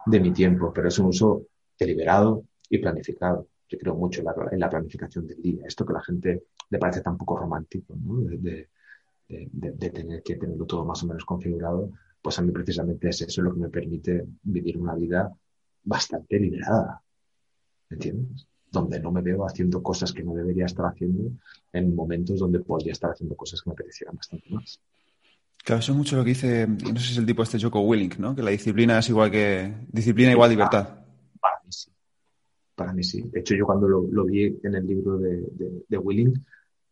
de mi tiempo, pero es un uso deliberado y planificado. Yo creo mucho en la, planificación del día. Esto que a la gente le parece tan poco romántico, ¿no? de, de, tener que tenerlo todo más o menos configurado, pues a mí precisamente es eso lo que me permite vivir una vida bastante liberada. ¿Entiendes? Donde no me veo haciendo cosas que no debería estar haciendo en momentos donde podría estar haciendo cosas que me apetecieran bastante más. Claro, eso es mucho lo que dice, no sé si es el tipo este Joko Willink, ¿no? Que la disciplina es igual que, disciplina igual libertad. Para mí sí. Para mí sí. De hecho, yo cuando lo, vi en el libro de, de, Willink,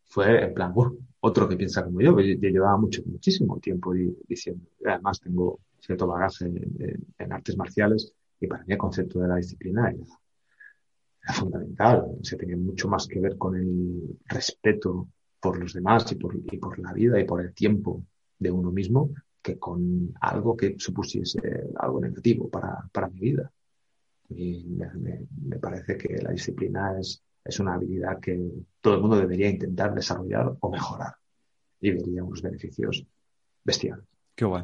fue en plan, otro que piensa como yo. Yo, llevaba mucho, muchísimo tiempo diciendo, además tengo cierto bagaje en, artes marciales y para mí el concepto de la disciplina era, fundamental. O sea, tenía mucho más que ver con el respeto por los demás y por, y por la vida y por el tiempo de uno mismo que con algo que supusiese algo negativo para, para mi vida. Y me, me, parece que la disciplina es, es una habilidad que todo el mundo debería intentar desarrollar o mejorar. Y vería unos beneficios bestiales. Qué guay.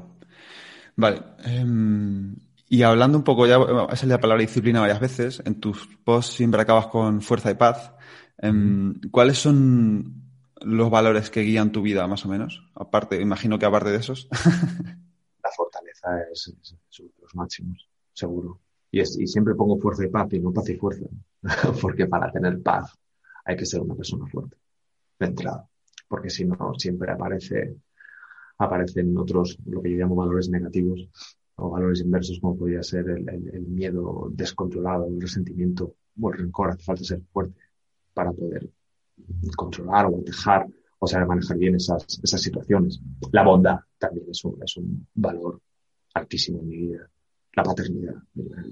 Vale. Em, y hablando un poco, ya has salido la palabra disciplina varias veces, en tus posts siempre acabas con fuerza y paz. Em, ¿Cuáles son los valores que guían tu vida, más o menos? Aparte, imagino que aparte de esos. la fortaleza es, uno de los máximos, seguro. Y, y siempre pongo fuerza y paz y no paz y fuerza. Porque para tener paz hay que ser una persona fuerte, de entrada. Porque si no, siempre aparece, aparecen otros, lo que yo llamo valores negativos o valores inversos, como podría ser el, miedo descontrolado, el resentimiento o el rencor. Hace falta ser fuerte para poder controlar o dejar o saber manejar bien esas, esas situaciones. La bondad también es un, es un valor altísimo en mi vida. La paternidad.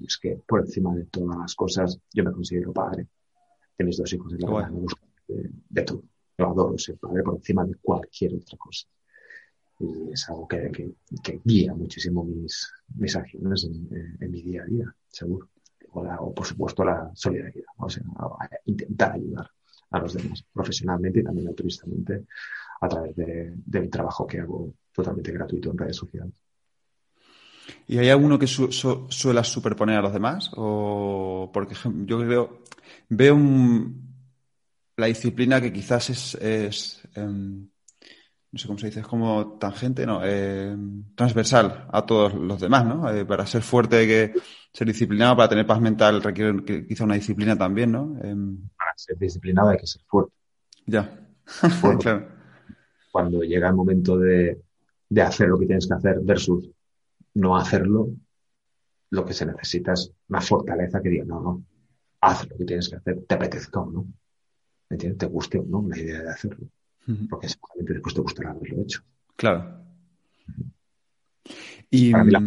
Es que por encima de todas las cosas yo me considero padre de mis dos hijos. la verdad, me gusta de, todo. Yo adoro ser padre por encima de cualquier otra cosa. Y es algo que, que, guía muchísimo mis, mis acciones en, mi día a día, seguro. O, por supuesto la solidaridad, o sea, intentar ayudar a los demás, profesionalmente y también altruistamente, a través de, mi trabajo que hago totalmente gratuito en redes sociales. ¿Y hay alguno que su, suela superponer a los demás? O porque yo creo, veo la disciplina que quizás es, em, no sé cómo se dice, es como tangente, no, em, transversal a todos los demás, ¿no? Eh, para ser fuerte hay que ser disciplinado, para tener paz mental requiere quizá una disciplina también, ¿no? Em, ser disciplinado hay que ser fuerte. Ya. Cuando llega el momento de, hacer lo que tienes que hacer versus no hacerlo, lo que se necesita es una fortaleza que diga, no, no, haz lo que tienes que hacer, te apetezca o no. ¿Me entiendes? Te guste o no la idea de hacerlo. Porque seguramente después te gustará haberlo hecho. Claro. Y... Para mí la,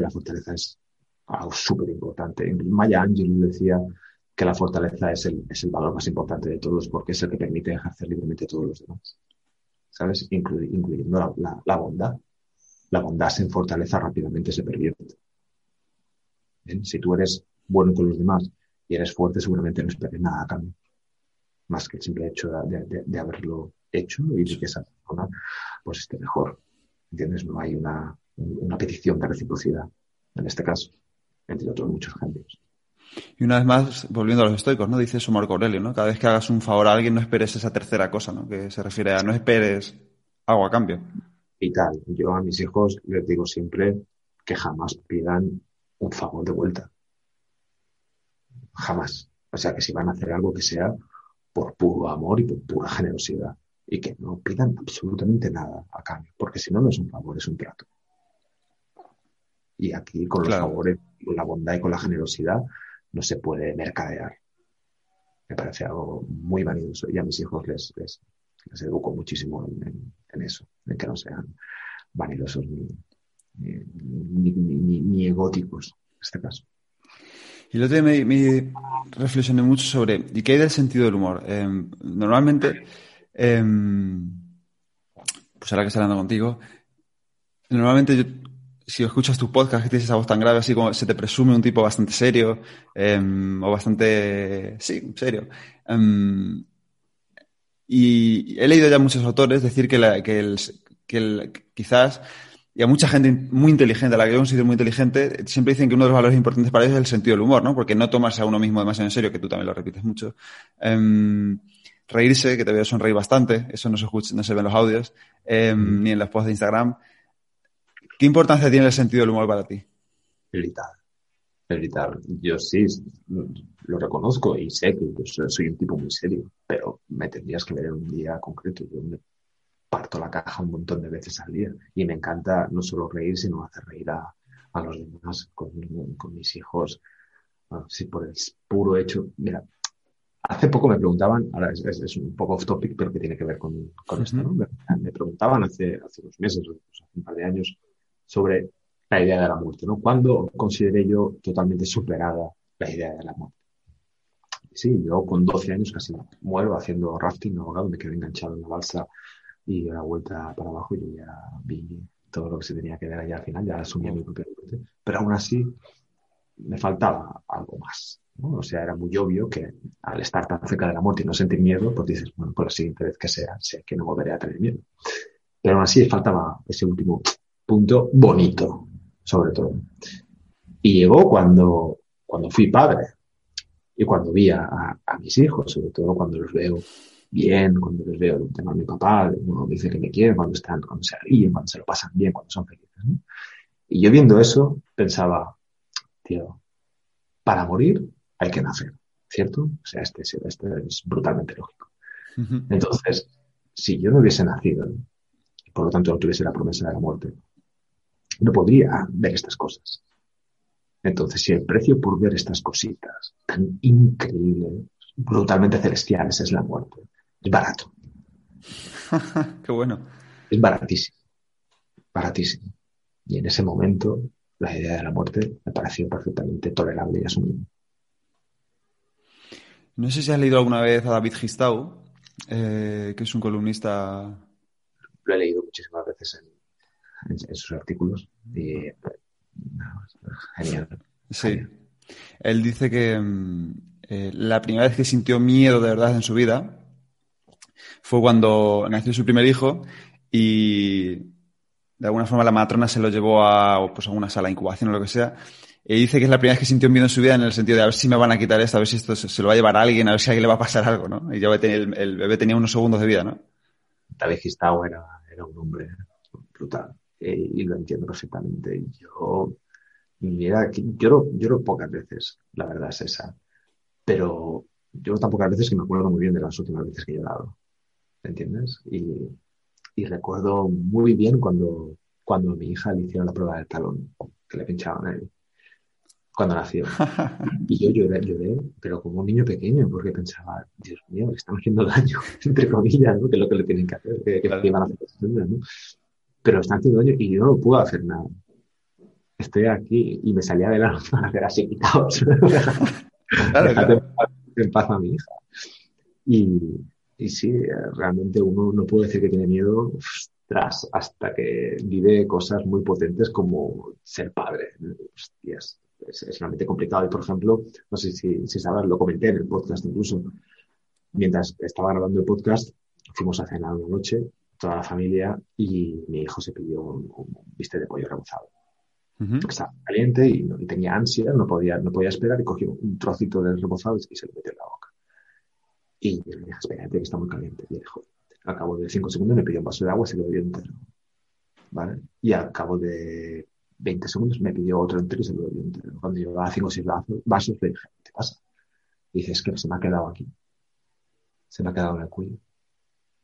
la fortaleza es algo súper importante. Maya Angelou decía que la fortaleza es el, es el valor más importante de todos porque es el que permite ejercer libremente a todos los demás. ¿Sabes? incluyendo la, la, bondad. La bondad sin fortaleza rápidamente se pervierte. Si tú eres bueno con los demás y eres fuerte, seguramente no esperes nada a cambio. Más que el simple hecho de, de, haberlo hecho y de que esa persona pues esté mejor. ¿Entiendes? No hay una, una petición de reciprocidad en este caso, entre otros muchos ejemplos. Y una vez más, volviendo a los estoicos, ¿no? Dice eso Marco Aurelio, ¿no? Cada vez que hagas un favor a alguien, no esperes esa tercera cosa, ¿no? Que se refiere a no esperes algo a cambio. Y tal. Yo a mis hijos les digo siempre que jamás pidan un favor de vuelta. Jamás. O sea, que si van a hacer algo que sea por puro amor y por pura generosidad. Y que no pidan absolutamente nada a cambio. Porque si no, no es un favor, es un trato. Y aquí con los favores, con la bondad y con la generosidad, no se puede mercadear. Me parece algo muy vanidoso y a mis hijos les, les, educo muchísimo en, eso, en que no sean vanidosos ni, ni, egóticos en este caso. Y lo otro me, me, reflexioné mucho sobre, ¿y qué hay del sentido del humor? Em, normalmente, em, pues ahora que estoy hablando contigo, normalmente yo si escuchas tu podcast que tienes esa voz tan grave, así como se te presume un tipo bastante serio, em, o bastante, sí, serio. Em, y he leído ya muchos autores decir que, el, que el, quizás y a mucha gente muy inteligente, a la que yo considero muy inteligente, siempre dicen que uno de los valores importantes para ellos es el sentido del humor, ¿no? Porque no tomarse a uno mismo demasiado en serio, que tú también lo repites mucho. Em, reírse, que te veo sonreír bastante, eso no se escucha, no se ve en los audios, em, ni en los posts de Instagram. ¿Qué importancia tiene el sentido del humor para ti? Es vital. Yo sí lo reconozco y sé que yo soy un tipo muy serio, pero me tendrías que ver en un día concreto. Yo parto la caja un montón de veces al día y me encanta no solo reír, sino hacer reír a, los demás, con, mis hijos, si por el puro hecho, mira, hace poco me preguntaban, ahora es, un poco off topic, pero que tiene que ver con, esto, ¿no? Me, preguntaban hace, hace unos meses, hace un par de años, sobre la idea de la muerte, ¿no? ¿Cuándo consideré yo totalmente superada la idea de la muerte? Sí, yo con 12 años casi muero haciendo rafting, ahogado, me quedé enganchado en la balsa y a la vuelta para abajo yo ya vi todo lo que se tenía que ver allá al final, ya asumí mi propia muerte. Pero aún así me faltaba algo más. ¿no? O sea, era muy obvio que al estar tan cerca de la muerte y no sentir miedo, pues dices, bueno, por la siguiente vez que sea, sé que no volveré a tener miedo. Pero aún así faltaba ese último punto bonito, sobre todo. Y llegó cuando, cuando fui padre y cuando vi a, a mis hijos, sobre todo cuando los veo bien, cuando les veo, tengo a mi papá, uno dice que me quieren, cuando están, cuando se ríen, cuando se lo pasan bien, cuando son felices. Y yo viendo eso pensaba, tío, para morir hay que nacer, ¿cierto? O sea, este, este es brutalmente lógico. Entonces, si yo no hubiese nacido, y por lo tanto no tuviese la promesa de la muerte, no podría ver estas cosas. Entonces, si el precio por ver estas cositas tan increíbles, brutalmente celestiales, es la muerte, es barato. Qué bueno. Es baratísimo. Baratísimo. Y en ese momento la idea de la muerte me pareció perfectamente tolerable y asumible. No sé si has leído alguna vez a David Gistau, eh, que es un columnista. Lo he leído muchísimas veces en, sus artículos y genial. Sí. Él dice que mm, eh, la primera vez que sintió miedo de verdad en su vida fue cuando nació su primer hijo y de alguna forma la matrona se lo llevó a, pues, a una sala de incubación o lo que sea. Y dice que es la primera vez que sintió miedo en su vida en el sentido de a ver si me van a quitar esto, a ver si esto se, lo va a llevar a alguien, a ver si a alguien le va a pasar algo, ¿no? Y ya el, el bebé tenía unos segundos de vida, ¿no? David Gistau era, era un hombre brutal eh, y lo entiendo perfectamente. Yo, mira, lloro, lloro pocas veces, la verdad es esa, pero lloro tan pocas veces que me acuerdo muy bien de las últimas veces que he llorado. ¿Entiendes? Y, recuerdo muy bien cuando, cuando a mi hija le hicieron la prueba del talón, que le pinchaban él, cuando nació. Y yo lloré, lloré, pero como un niño pequeño, porque pensaba, Dios mío, le están haciendo daño, entre comillas, ¿no? que es lo que le tienen que hacer, que, que a hacer, ¿no? Pero están haciendo daño y yo no puedo hacer nada. Estoy aquí y me salía de la para hacer así quitados. Claro, en paz a mi hija. Y, y sí, realmente uno no puede decir que tiene miedo hasta que vive cosas muy potentes como ser padre. Hostias, es, realmente complicado. Y por ejemplo, no sé si, si sabes, lo comenté en el podcast incluso. Mientras estaba grabando el podcast, fuimos a cenar una noche, toda la familia, y mi hijo se pidió un, bistec de pollo rebozado. Estaba caliente y, y, tenía ansia, no podía, no podía esperar y cogió un trocito del rebozado y se lo metió en la boca. Y yo le dije, espérate que está muy caliente. Y dijo, al cabo de cinco segundos me pidió un vaso de agua y se lo bebió entero. ¿Vale? Y al cabo de 20 segundos me pidió otro entero y se lo bebió entero. Cuando llevaba cinco o seis vasos, le dije, ¿qué pasa? Y dice, es que se me ha quedado aquí. Se me ha quedado en el cuello.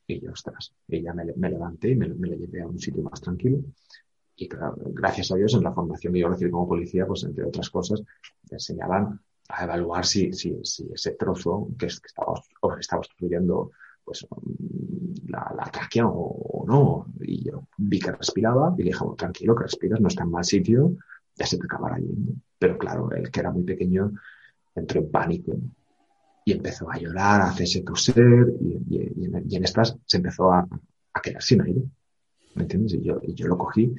Y yo, ostras. Y ya me, levanté y me, me lo llevé a un sitio más tranquilo. Y claro, gracias a Dios, en la formación que yo recibí como policía, pues entre otras cosas, me enseñaban a evaluar si, si, si ese trozo que, que estaba, estaba obstruyendo pues, la, la tráquea o, no. Y yo vi que respiraba y le dije, tranquilo, que respiras, no está en mal sitio, ya se te acabará yendo. Pero claro, él que era muy pequeño entró en pánico y empezó a llorar, a hacerse toser y, y, y, en, estas se empezó a, a, quedar sin aire. ¿Me entiendes? Y yo, y yo lo cogí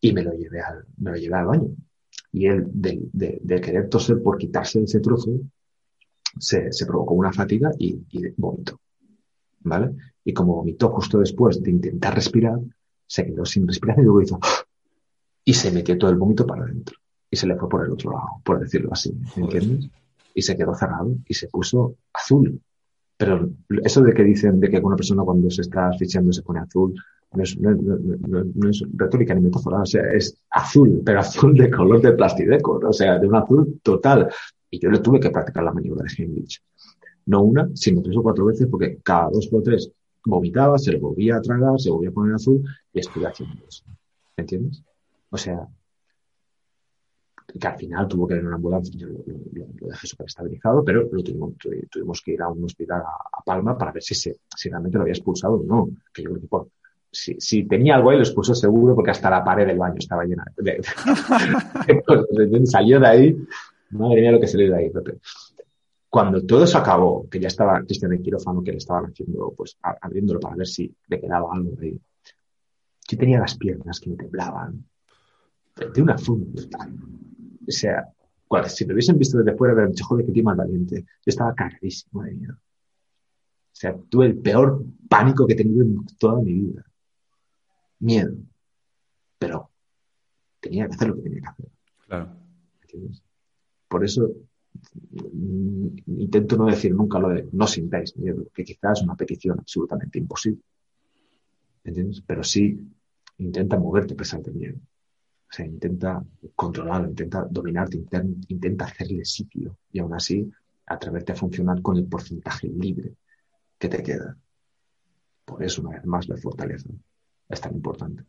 y me lo llevé al, me lo llevé al baño y él, de, querer toser por quitarse ese trozo, se, provocó una fatiga y, y vomitó. ¿Vale? Y como vomitó justo después de intentar respirar, se quedó sin respirar y luego hizo y se metió todo el vómito para adentro y se le fue por el otro lado, por decirlo así, ¿entiendes? Y se quedó cerrado y se puso azul. Pero eso de que dicen de que una persona cuando se está asfixiando se pone azul, no es, no, es, retórica ni metáfora, o sea, es azul, pero azul de color de plastideco, o sea, de un azul total. Y yo le tuve que practicar la maniobra de Heimlich. No una, sino tres o cuatro veces, porque cada dos o tres vomitaba, se le volvía a tragar, se volvía a poner azul y estuve haciendo eso. ¿Entiendes? O sea, que al final tuvo que ir en una ambulancia, yo lo, dejé súper estabilizado, pero lo tuvimos, que ir a un hospital a, Palma para ver si, se, realmente lo había expulsado o no. Que yo creo que por, si, tenía algo ahí, lo expulsó seguro porque hasta la pared del baño estaba llena salió de ahí, madre mía lo que salió de ahí, Cuando todo eso acabó, que ya estaba Cristian en quirófano, que le estaban haciendo, pues abriéndolo para ver si le quedaba algo ahí. Yo tenía las piernas que me temblaban, de una forma O sea, si me hubiesen visto desde fuera, me dicho, joder, qué tío más valiente. Yo estaba cagadísimo de miedo. O sea, tuve el peor pánico que he tenido en toda mi vida. Miedo. Pero tenía que hacer lo que tenía que hacer. Claro. Por eso mm, intento no decir nunca lo de no sintáis miedo, que quizás es una petición absolutamente imposible. ¿Entiendes? Pero sí intenta moverte a pesar del miedo. O sea, intenta controlarlo, intenta dominarte, intenta, hacerle sitio y aún así atreverte a funcionar con el porcentaje libre que te queda. Por eso, una vez más, la fortaleza es tan importante,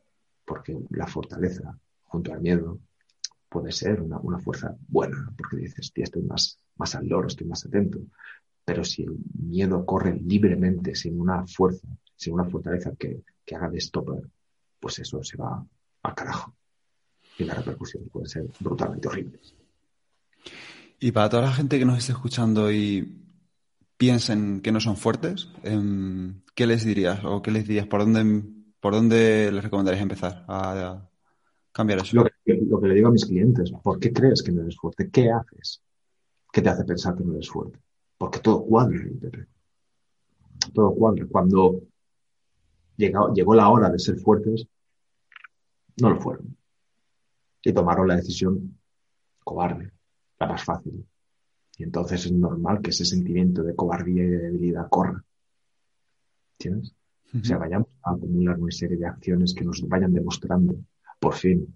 porque la fortaleza junto al miedo puede ser una, fuerza buena, porque dices, tío, estoy más, más al loro, estoy más atento. Pero si el miedo corre libremente, sin una fuerza, sin una fortaleza que, que haga de stopper, pues eso se va al carajo y las repercusiones pueden ser brutalmente horribles. Y para toda la gente que nos esté escuchando y piensen que no son fuertes, em, ¿qué les dirías? ¿O qué les dirías? ¿Por dónde, por dónde les recomendarías empezar a, cambiar eso? Lo que, lo que, le digo a mis clientes, ¿por qué crees que no eres fuerte? ¿Qué haces? ¿Qué te hace pensar que no eres fuerte? Porque todo cuadra, Pepe. Todo cuadra. Cuando llegó, llegó la hora de ser fuertes, no lo fueron y tomaron la decisión cobarde, la más fácil. Y entonces es normal que ese sentimiento de cobardía y de debilidad corra. ¿Entiendes? O sea, vayamos a acumular una serie de acciones que nos vayan demostrando, por fin,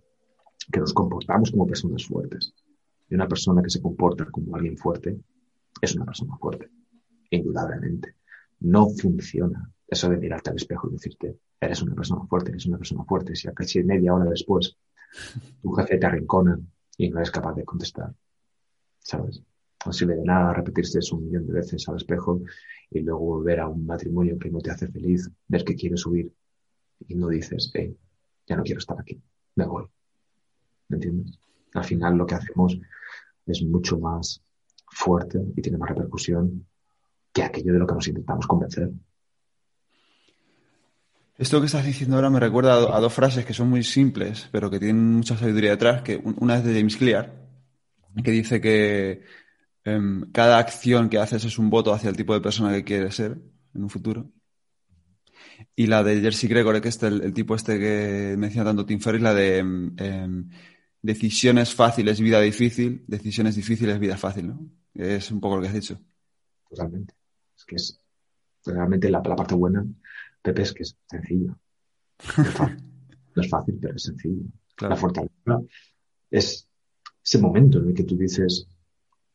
que nos comportamos como personas fuertes. Y una persona que se comporta como alguien fuerte es una persona fuerte, indudablemente. No funciona eso de mirarte al espejo y decirte, eres una persona fuerte, eres una persona fuerte. Si a casi media hora después tu jefe te arrincona y no eres capaz de contestar. ¿Sabes? No sirve de nada repetirse eso un millón de veces al espejo y luego volver a un matrimonio que no te hace feliz, ver que quieres subir y no dices, hey, ya no quiero estar aquí, me voy. ¿Me entiendes? Al final lo que hacemos es mucho más fuerte y tiene más repercusión que aquello de lo que nos intentamos convencer. Esto que estás diciendo ahora me recuerda a, dos frases que son muy simples, pero que tienen mucha sabiduría detrás, que una es de James Clear, que dice que em, cada acción que haces es un voto hacia el tipo de persona que quieres ser en un futuro. Y la de Jersey Gregor, que es el, tipo este que menciona tanto Tim Ferriss, la de em, em, decisiones fáciles, vida difícil, decisiones difíciles, vida fácil, ¿no? Es un poco lo que has dicho. Totalmente. Es que es realmente la parte buena Pepe, es que es sencillo. No es fácil, pero es sencillo. La fortaleza es ese momento en el que tú dices,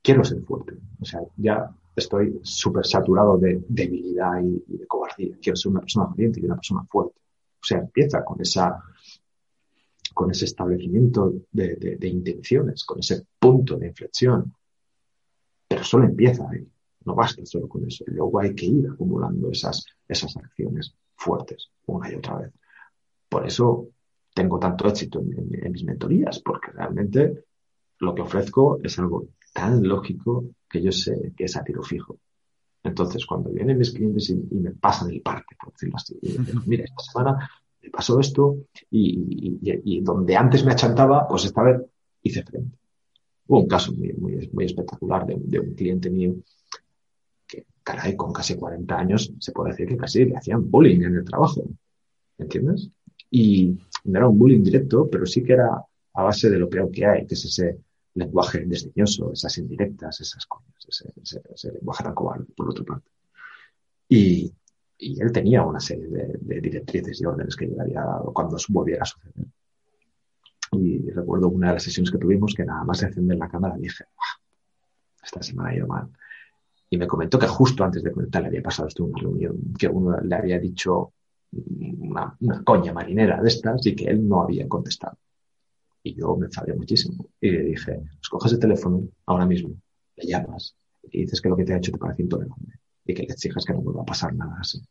quiero ser fuerte. O sea, ya estoy súper saturado de debilidad y, de cobardía. Quiero ser una persona valiente y una persona fuerte. O sea, empieza con esa con ese establecimiento de, de intenciones, con ese punto de inflexión. Pero solo empieza ahí. No basta solo con eso. Luego hay que ir acumulando esas, esas acciones fuertes una y otra vez. Por eso tengo tanto éxito en, mis mentorías, porque realmente lo que ofrezco es algo tan lógico que yo sé que es a tiro fijo. Entonces, cuando vienen mis clientes y, me pasan el parque, por decirlo así, y digo, mira, esta semana me pasó esto y, donde antes me achantaba, pues esta vez hice frente. Hubo un caso muy, espectacular de, un cliente mío caray, con casi 40 años se puede decir que casi le hacían bullying en el trabajo. ¿Entiendes? Y no era un bullying directo, pero sí que era a base de lo peor que hay, que es ese lenguaje desdeñoso, esas indirectas, esas cosas, ese, ese, lenguaje tan cobarde, por otra parte. Y, y él tenía una serie de, directrices y órdenes que le había dado cuando volviera a suceder. Y recuerdo una de las sesiones que tuvimos que nada más encender la cámara dije, esta semana ha ido mal. Y me comentó que justo antes de comentar le había pasado esto una reunión, que uno le había dicho una, una coña marinera de estas y que él no había contestado. Y yo me enfadé muchísimo. Y le dije, pues coges el teléfono ahora mismo, le llamas y dices que lo que te ha hecho te parece intolerable y que le exijas que no vuelva a pasar nada así.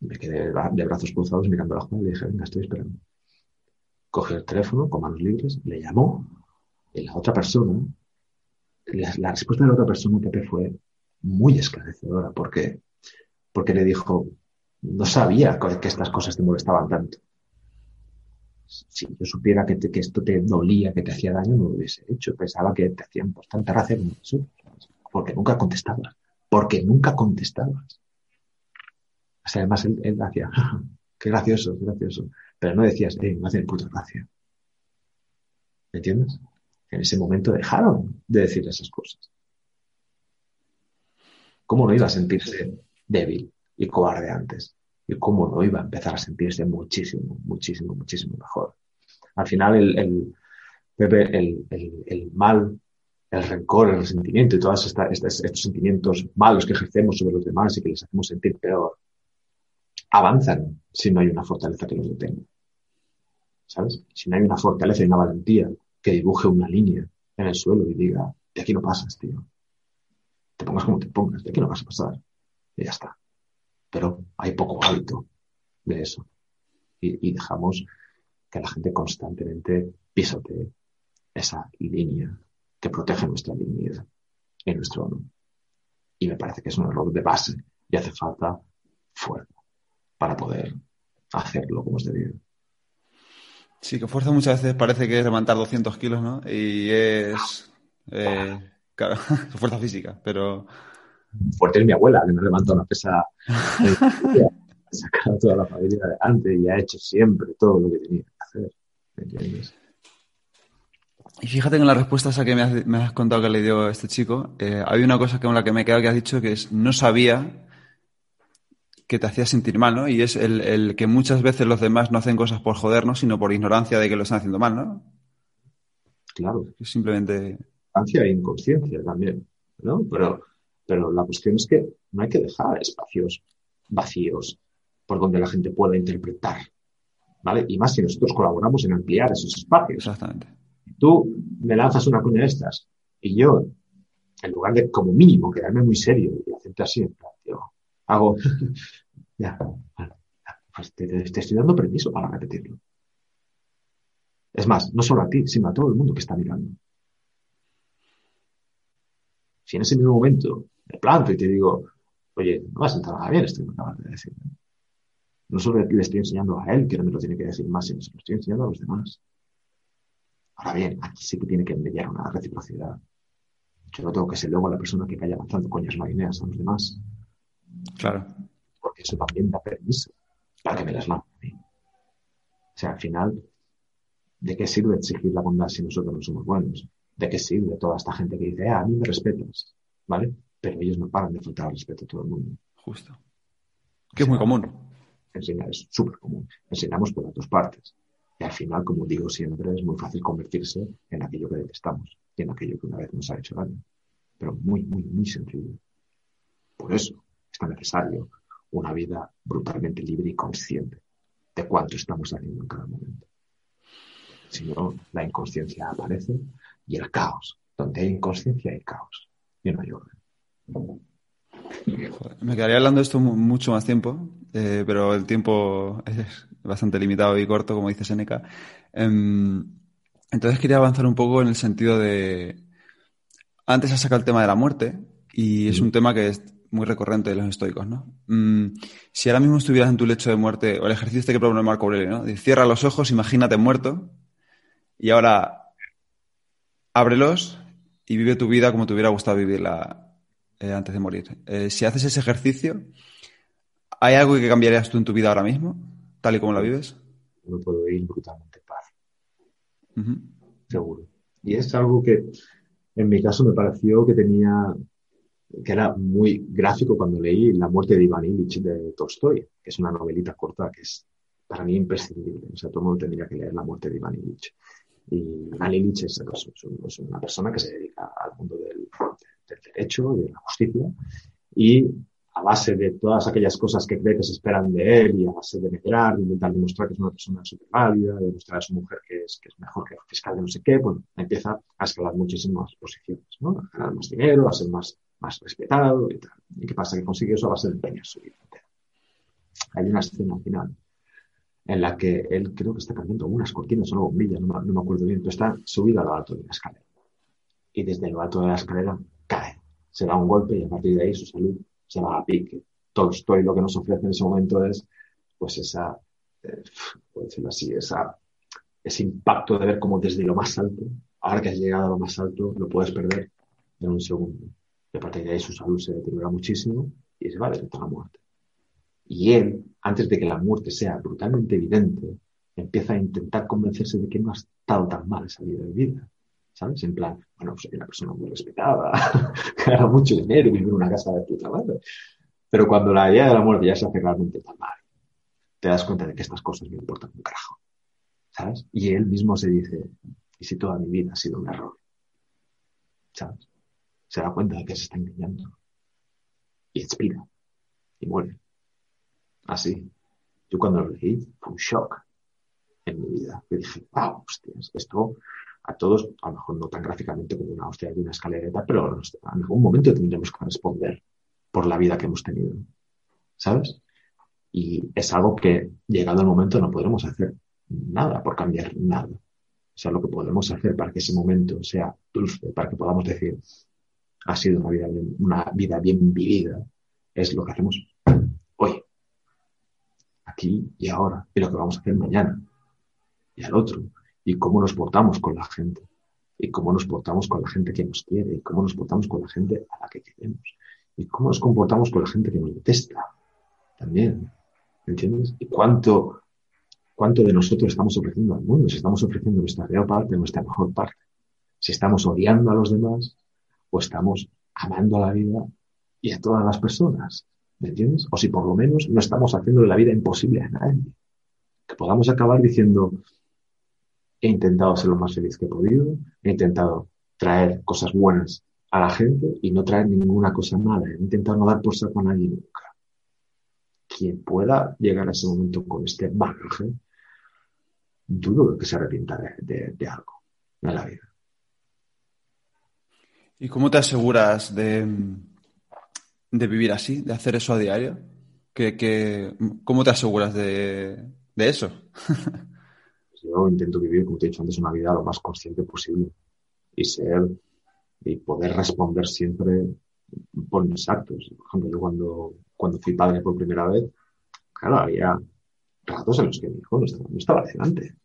Me quedé de brazos cruzados mirando a la Juana y le dije, venga, estoy esperando. Cogió el teléfono con manos libres, le llamó y la otra persona, la, respuesta de la otra persona, Pepe, fue muy esclarecedora porque, porque le dijo, no sabía que estas cosas te molestaban tanto si yo supiera que, que, esto te dolía, que te hacía daño, no lo hubiese hecho. Pensaba que te hacían bastante gracia eso, porque nunca contestabas, porque nunca contestabas. O sea, además él, hacía, qué gracioso, qué gracioso. Pero no decías, eh, me hace puta gracia. ¿Me entiendes? En ese momento dejaron de decir esas cosas. ¿Cómo no iba a sentirse débil y cobarde antes? y cómo no iba a empezar a sentirse muchísimo, muchísimo, muchísimo mejor. Al final, el, el, el mal, el rencor, el resentimiento y todos estos sentimientos malos que ejercemos sobre los demás y que les hacemos sentir peor, avanzan si no hay una fortaleza que los detenga. ¿Sabes? Si no hay una fortaleza y una valentía que dibuje una línea en el suelo y diga, de aquí no pasas, tío. Te pongas como te pongas, de aquí no vas a pasar. Y ya está pero hay poco hábito de eso. Y, dejamos que la gente constantemente pisotee esa línea que protege nuestra dignidad y nuestro honor. Y me parece que es un error de base y hace falta fuerza para poder hacerlo como es debido. Sí, que fuerza muchas veces parece que es levantar 200 kilos, ¿no? Y es, eh, claro, fuerza física, pero fuerte es mi abuela, que me levantado una pesa, ha sacado a toda la familia adelante y ha hecho siempre todo lo que tenía que hacer. ¿Me entiendes? Y fíjate en la respuesta esa que me has, contado que le dio este chico, eh, hay una cosa con la que me he quedado que has dicho que es no sabía que te hacía sentir mal, ¿no? Y es el, que muchas veces los demás no hacen cosas por jodernos, sino por ignorancia de que lo están haciendo mal, ¿no? Claro. Es simplemente. Ignorancia e inconsciencia también, ¿no? Pero pero la cuestión es que no hay que dejar espacios vacíos por donde la gente pueda interpretar. ¿Vale? Y más si nosotros colaboramos en ampliar esos espacios. Exactamente. Tú me lanzas una cuña de estas y yo, en lugar de como mínimo quedarme muy serio y hacerte así, tío, hago, ya, pues te, estoy dando permiso para repetirlo. Es más, no solo a ti, sino a todo el mundo que está mirando. Si en ese mismo momento me planto y te digo, oye, no vas a entrar nada bien esto que me de decir. No solo le estoy enseñando a él, que no me lo tiene que decir más, sino que lo estoy enseñando a los demás. Ahora bien, aquí sí que tiene que mediar una reciprocidad. Yo no tengo que ser luego la persona que vaya lanzando coñas marineras a los demás. Claro. Porque eso también da permiso para que me las lance a mí. O sea, al final, ¿de qué sirve exigir la bondad si nosotros no somos buenos? ¿De qué sirve toda esta gente que dice, ah, a mí me respetas? ¿Vale? pero ellos no paran de faltar al respeto a todo el mundo. Justo. Que es muy común. Enseñar es súper común. Enseñamos por las dos partes. Y al final, como digo siempre, es muy fácil convertirse en aquello que detestamos y en aquello que una vez nos ha hecho daño. Pero muy, muy, muy sencillo. Por eso es tan necesario una vida brutalmente libre y consciente de cuánto estamos haciendo en cada momento. Si no, la inconsciencia aparece y el caos. Donde hay inconsciencia hay caos y no hay orden. Me quedaría hablando de esto mucho más tiempo, eh, pero el tiempo es bastante limitado y corto, como dice Seneca. Em, entonces quería avanzar un poco en el sentido de... Antes has sacado el tema de la muerte y es un tema que es muy recurrente de los estoicos, ¿no? Mm, si ahora mismo estuvieras en tu lecho de muerte, o el ejercicio este que propone Marco Aurelio, ¿no? cierra los ojos, imagínate muerto y ahora ábrelos y vive tu vida como te hubiera gustado vivirla eh, antes de morir. Eh, si haces ese ejercicio, ¿hay algo que cambiarías tú en tu vida ahora mismo, tal y como la vives? No puedo ir brutalmente paz. seguro. Y es algo que en mi caso me pareció que tenía, que era muy gráfico cuando leí La muerte de Iván Illich de Tolstoy, que es una novelita corta que es para mí imprescindible. O sea, todo el mundo tendría que leer La muerte de Iván Illich. Y Iván Illich es, es, una persona que se dedica al mundo del, del derecho y de la justicia y a base de todas aquellas cosas que cree que se esperan de él y a base de mejorar, de intentar demostrar que es una persona súper válida, de demostrar a su mujer que es, que es mejor que el fiscal de no sé qué, bueno, empieza a escalar muchísimas posiciones, ¿no? A ganar más dinero, a ser más, más respetado y tal. ¿Y qué pasa? Que consigue eso a base de empeñar su vida entera. Hay una escena al final en la que él creo que está cambiando unas cortinas o una no, no me acuerdo bien, pero está subido a lo alto de la escalera. Y desde lo alto de la escalera cae, se da un golpe y a partir de ahí su salud se va a pique. Tolstoy lo que nos ofrece en ese momento es, pues, esa, eh, decirlo así, esa, ese impacto de ver cómo desde lo más alto, ahora que has llegado a lo más alto, lo puedes perder en un segundo. Y a partir de ahí su salud se deteriora muchísimo y se va a la muerte. Y él, antes de que la muerte sea brutalmente evidente, empieza a intentar convencerse de que no ha estado tan mal esa vida de vida. ¿Sabes? En plan, bueno, soy una persona muy respetada, gana mucho dinero y vive en una casa de puta madre. Pero cuando la idea de la muerte ya se hace realmente tan mal, te das cuenta de que estas cosas no importan un carajo, ¿sabes? Y él mismo se dice, ¿y si toda mi vida ha sido un error? ¿Sabes? Se da cuenta de que se está engañando. Y expira. Y muere. Así. Yo cuando lo leí, fue un shock en mi vida. Yo dije, wow, hostias, esto a todos, a lo mejor no tan gráficamente como una hostia de una escalereta, pero en algún momento tendremos que responder por la vida que hemos tenido. ¿Sabes? Y es algo que, llegado el momento, no podremos hacer nada por cambiar nada. O sea, lo que podemos hacer para que ese momento sea dulce, para que podamos decir, ha sido una vida una vida bien vivida, es lo que hacemos hoy, aquí y ahora, y lo que vamos a hacer mañana y al otro y cómo nos portamos con la gente, y cómo nos portamos con la gente que nos quiere, y cómo nos portamos con la gente a la que queremos, y cómo nos comportamos con la gente que nos detesta, también, ¿entiendes? Y cuánto, cuánto de nosotros estamos ofreciendo al mundo, si estamos ofreciendo nuestra real parte, nuestra mejor parte, si estamos odiando a los demás o estamos amando a la vida y a todas las personas, ¿me entiendes? O si por lo menos no estamos haciendo la vida imposible a nadie. Que podamos acabar diciendo, he intentado ser lo más feliz que he podido, he intentado traer cosas buenas a la gente y no traer ninguna cosa mala, he intentado no dar por saco a nadie nunca. Quien pueda llegar a ese momento con este bagaje, dudo que se arrepienta de, algo en la vida. ¿Y cómo te aseguras de, vivir así, de hacer eso a diario? ¿Qué, cómo te aseguras de eso? yo intento vivir, como te he dicho antes, una vida lo más consciente posible y ser y poder responder siempre por mis actos. Por ejemplo, yo cuando, cuando fui padre por primera vez, claro, había ratos en los que mi hijo no estaba, no estaba delante,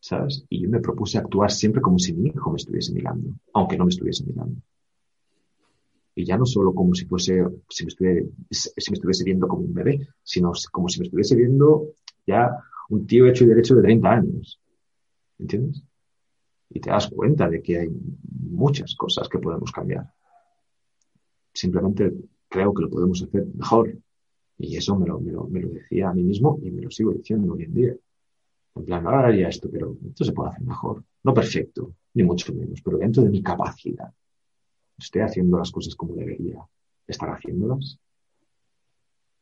¿sabes? Y yo me propuse actuar siempre como si mi hijo me estuviese mirando, aunque no me estuviese mirando. Y ya no solo como si fuese, si me, estuviese, si me estuviese viendo como un bebé, sino como si me estuviese viendo ya un tío hecho y derecho de 30 años. ¿Entiendes? Y te das cuenta de que hay muchas cosas que podemos cambiar. Simplemente creo que lo podemos hacer mejor. Y eso me lo, me lo, me lo decía a mí mismo y me lo sigo diciendo hoy en día. En plan, ahora haría esto, pero esto se puede hacer mejor. No perfecto, ni mucho menos, pero dentro de mi capacidad. ¿Estoy haciendo las cosas como debería estar haciéndolas?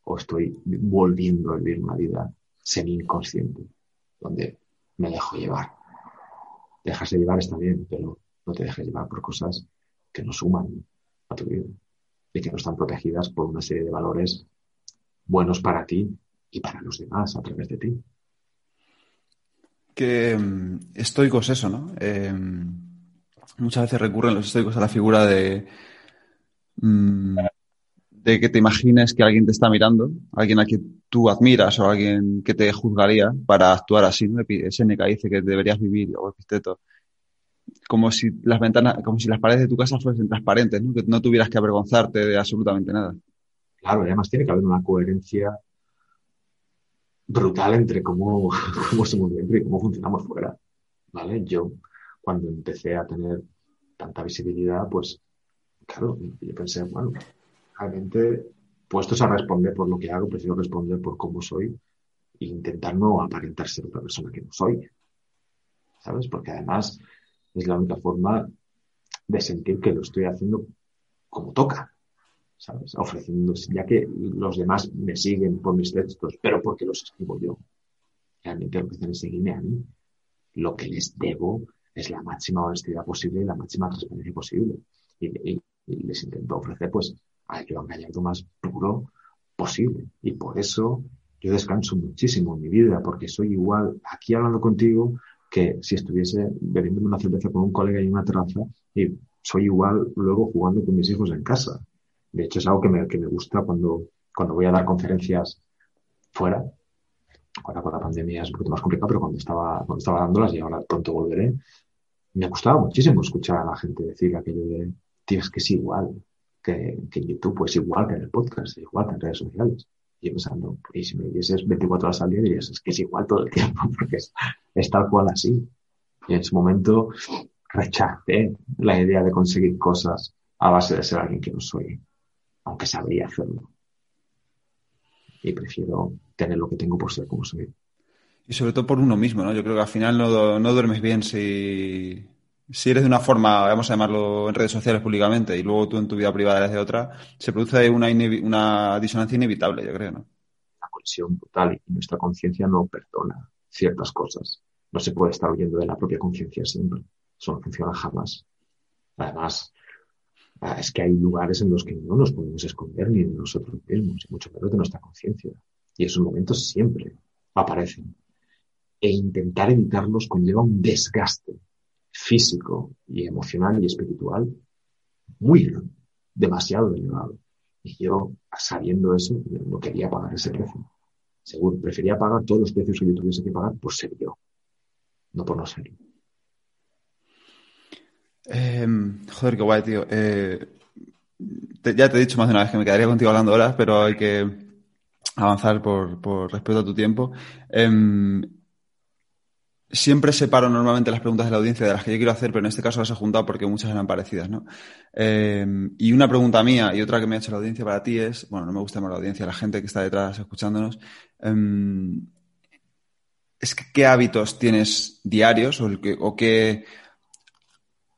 ¿O estoy volviendo a vivir una vida semi-inconsciente, donde me dejo llevar? Dejarse llevar está bien, pero no te dejes llevar por cosas que no suman a tu vida y que no están protegidas por una serie de valores buenos para ti y para los demás a través de ti. Que mm, estoicos eso, ¿no? Em, muchas veces recurren los estoicos a la figura de, mm, de que te imagines que alguien te está mirando, alguien a quien tú admiras o alguien que te juzgaría para actuar así, ¿no? Seneca dice que deberías vivir, o Episteto, como si las ventanas, como si las paredes de tu casa fuesen transparentes, ¿no? Que no tuvieras que avergonzarte de absolutamente nada. Claro, además tiene que haber una coherencia brutal entre cómo, cómo somos dentro y cómo funcionamos fuera. ¿Vale? Yo, cuando empecé a tener tanta visibilidad, pues, claro, yo pensé, bueno, realmente, puestos a responder por lo que hago, prefiero responder por cómo soy e intentar no aparentar ser otra persona que no soy. ¿Sabes? Porque además es la única forma de sentir que lo estoy haciendo como toca. ¿Sabes? Ofreciendo, ya que los demás me siguen por mis textos, pero porque los escribo yo. Realmente lo que hacen es seguirme a mí. Lo que les debo es la máxima honestidad posible y la máxima transparencia posible. Y, les intento ofrecer, pues, a Joan Gallardo más puro posible. Y por eso yo descanso muchísimo en mi vida, porque soy igual aquí hablando contigo que si estuviese bebiendo una cerveza con un colega en una terraza y soy igual luego jugando con mis hijos en casa. De hecho, es algo que me, que me gusta cuando, cuando voy a dar conferencias fuera. Ahora con la pandemia es un poquito más complicado, pero cuando estaba, cuando estaba dándolas y ahora pronto volveré, me gustaba muchísimo escuchar a la gente decir aquello de, tío, es que es igual que, que en YouTube, pues igual que en el podcast, igual que en redes sociales. Y pensando, y si me dices 24 horas al día, dirías, es que es igual todo el tiempo, porque es, es tal cual así. Y en ese momento rechacé la idea de conseguir cosas a base de ser alguien que no soy, aunque sabría hacerlo. Y prefiero tener lo que tengo por ser como soy. Y sobre todo por uno mismo, ¿no? Yo creo que al final no, no duermes bien si, si eres de una forma, vamos a llamarlo en redes sociales públicamente, y luego tú en tu vida privada eres de otra, se produce una, una disonancia inevitable, yo creo, ¿no? La conexión total y nuestra conciencia no perdona ciertas cosas. No se puede estar huyendo de la propia conciencia siempre. Eso no funciona jamás. Además, ah, es que hay lugares en los que no nos podemos esconder ni nosotros mismos, y mucho menos de nuestra conciencia. Y esos momentos siempre aparecen. E intentar evitarlos conlleva un desgaste físico y emocional y espiritual muy grande, demasiado elevado. Y yo, sabiendo eso, no quería pagar ese precio. Seguro, prefería pagar todos los precios que yo tuviese que pagar por ser yo, no por no ser em, joder, qué guay, tío. Eh, ya te he dicho más de una vez que me quedaría contigo hablando horas, pero hay que avanzar por, por respeto a tu tiempo. Em, Siempre separo normalmente las preguntas de la audiencia de las que yo quiero hacer, pero en este caso las he juntado porque muchas eran parecidas, ¿no? Eh, y una pregunta mía y otra que me ha hecho la audiencia para ti es, bueno, no me gusta más la audiencia, la gente que está detrás escuchándonos, em, es que, qué hábitos tienes diarios o, que, o qué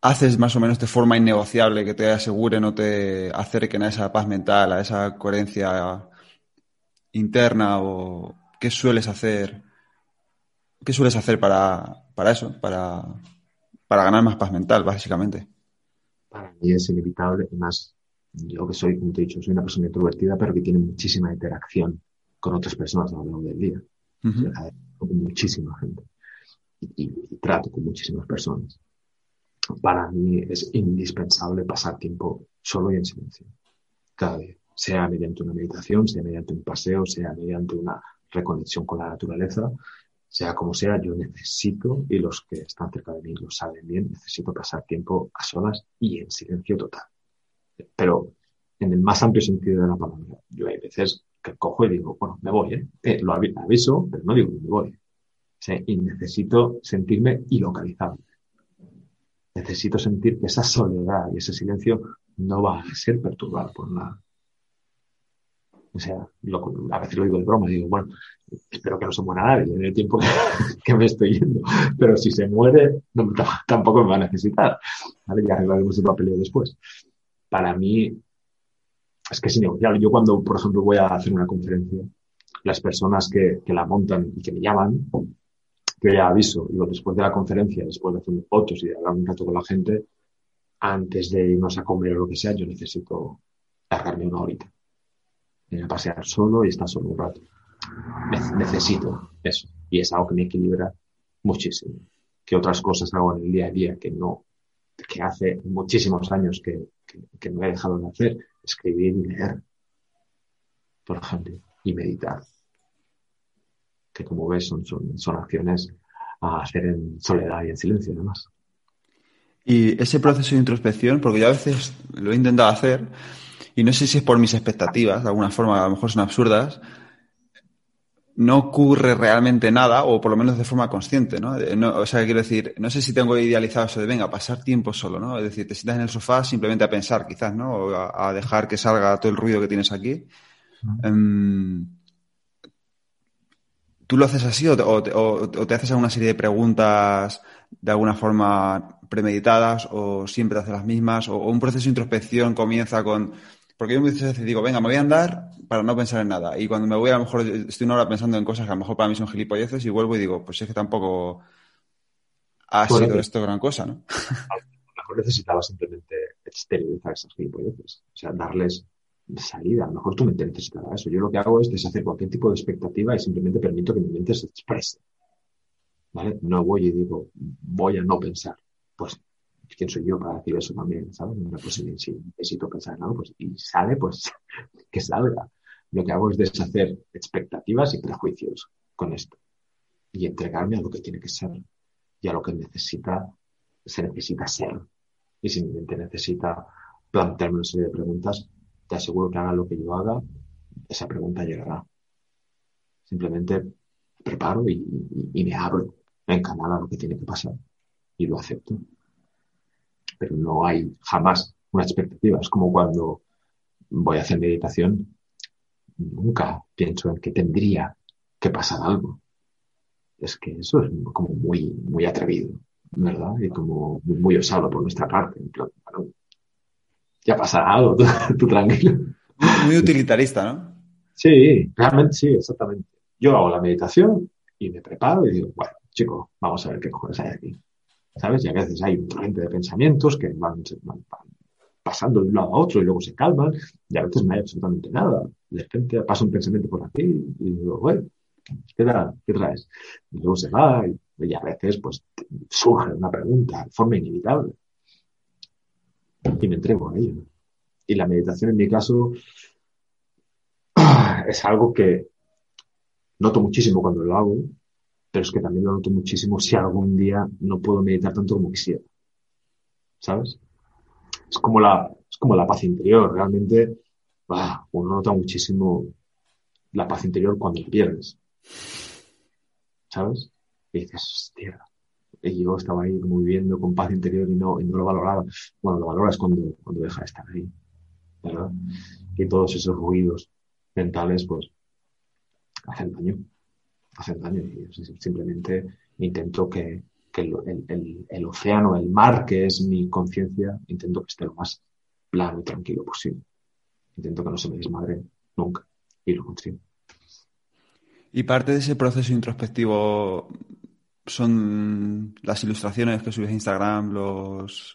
haces más o menos de forma innegociable que te aseguren o te acerquen a esa paz mental, a esa coherencia interna o qué sueles hacer ¿Qué sueles hacer para, eso? Para, para ganar más paz mental, básicamente. Para mí es inevitable, y más yo que soy, como te he dicho, soy una persona introvertida, pero que tiene muchísima interacción con otras personas a lo largo del día. con muchísima gente. Y, trato con muchísimas personas. Para mí es indispensable pasar tiempo solo y en silencio. Cada día. Sea mediante una meditación, sea mediante un paseo, sea mediante una reconexión con la naturaleza, sea como sea, yo necesito, y los que están cerca de mí lo saben bien, necesito pasar tiempo a solas y en silencio total. Pero en el más amplio sentido de la palabra, yo hay veces que cojo y digo, bueno, me voy, ¿eh? eh lo aviso, pero no digo me voy. Y necesito sentirme ilocalizable. Necesito sentir que esa soledad y ese silencio no va a ser perturbado por nada. O sea, a veces lo digo de broma, digo, bueno, espero que no se muera nadie en el tiempo que, me estoy yendo. Pero si se muere, tampoco me va a necesitar. ¿vale? Ya arreglaremos el papeleo después. Para mí, es que es innegociable. Yo cuando, por ejemplo, voy a hacer una conferencia, las personas que, que la montan y que me llaman, que ya aviso, digo, después de la conferencia, después de hacer fotos y de hablar un rato con la gente, antes de irnos a comer o lo que sea, yo necesito cargarme una horita a pasear solo y estar solo un rato. Necesito eso. Y es algo que me equilibra muchísimo. Que otras cosas hago en el día a día que no, que hace muchísimos años que, que, no he dejado de hacer. Escribir y leer, por ejemplo, y meditar. Que como ves son, son, son acciones a hacer en soledad y en silencio, además. Y ese proceso de introspección, porque yo a veces lo he intentado hacer, y no sé si es por mis expectativas, de alguna forma, a lo mejor son absurdas, no ocurre realmente nada, o por lo menos de forma consciente, ¿no? O sea, quiero decir, no sé si tengo idealizado eso de, venga, pasar tiempo solo, ¿no? Es decir, te sientas en el sofá simplemente a pensar, quizás, ¿no? O a, dejar que salga todo el ruido que tienes aquí. Em, ¿Tú lo haces así o te, haces alguna serie de preguntas de alguna forma premeditadas o siempre te haces las mismas? O, un proceso de introspección comienza con... Porque yo muchas veces digo, venga, me voy a andar para no pensar en nada. Y cuando me voy, a lo mejor estoy una hora pensando en cosas que a lo mejor para mí son gilipolleces y vuelvo y digo, pues es que tampoco ha sido esto gran cosa, ¿no? A lo mejor necesitaba simplemente exteriorizar esas gilipolleces. O sea, darles salida. A lo mejor tu mente necesitará eso. Yo lo que hago es deshacer cualquier tipo de expectativa y simplemente permito que mi mente se exprese. ¿Vale? No voy y digo, voy a no pensar. Pues, ¿quién soy yo para decir eso también? ¿Sabes? pues si necesito pensar en algo, pues, y sale, pues, que salga. Lo que hago es deshacer expectativas y prejuicios con esto. Y entregarme a lo que tiene que ser y a lo que necesita, se necesita ser. Y si mente necesita plantearme una serie de preguntas, te aseguro que haga lo que yo haga, esa pregunta llegará. Simplemente preparo y, me abro en canal a lo que tiene que pasar y lo acepto. Pero no hay jamás una expectativa. Es como cuando voy a hacer meditación, nunca pienso en que tendría que pasar algo. Es que eso es como muy, muy atrevido, ¿verdad? Y como muy osado por nuestra parte. En plan, ya pasará algo, tú, tranquilo. Muy utilitarista, ¿no? Sí, realmente sí, exactamente. Yo hago la meditación y me preparo y digo, bueno, chicos, vamos a ver qué cojones hay aquí. ¿Sabes? Y a veces hay un torrente de pensamientos que van, pasando de un lado a otro y luego se calman y a veces no hay absolutamente nada. De repente pasa un pensamiento por aquí y digo, bueno, ¿qué, ¿qué traes? Y luego se va y, y a veces pues surge una pregunta de forma inevitable y me entrego a ello. Y la meditación en mi caso es algo que noto muchísimo cuando lo hago, pero es que también lo noto muchísimo si algún día no puedo meditar tanto como quisiera. ¿Sabes? Es como la, es como la paz interior. Realmente, uno nota muchísimo la paz interior cuando la pierdes. ¿Sabes? Y dices, hostia, y yo estaba ahí como viviendo con paz interior y no, y no lo valoraba. Bueno, lo valoras cuando, cuando deja de estar ahí, ¿verdad? Y todos esos ruidos mentales, pues, hacen daño. Hacen daño. Y simplemente intento que, que el, el, el, océano, el mar, que es mi conciencia, intento que esté lo más plano y tranquilo posible. Intento que no se me desmadre nunca. Y lo consigo. Y parte de ese proceso introspectivo son las ilustraciones que subes a Instagram, los,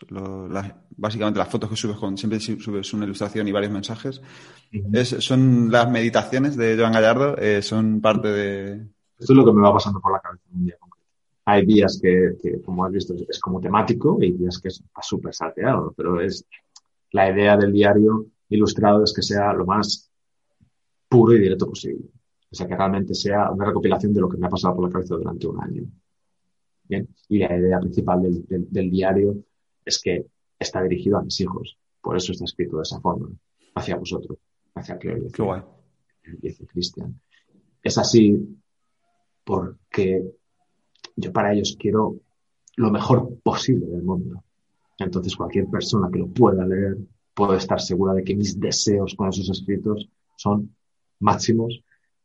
básicamente las fotos que subes con, siempre subes una ilustración y varios mensajes. son las meditaciones de Joan Gallardo, eh, son parte de... Esto es lo que me va pasando por la cabeza en un día concreto. Hay días que, que, como has visto, es como temático y hay días que está súper salteado, pero es la idea del diario ilustrado es que sea lo más puro y directo posible. O sea, que realmente sea una recopilación de lo que me ha pasado por la cabeza durante un año. Y la idea principal del, diario es que está dirigido a mis hijos. Por eso está escrito de esa forma, hacia vosotros, hacia que dice Cristian. Es así porque yo para ellos quiero lo mejor posible del mundo. Entonces cualquier persona que lo pueda leer puede estar segura de que mis deseos con esos escritos son máximos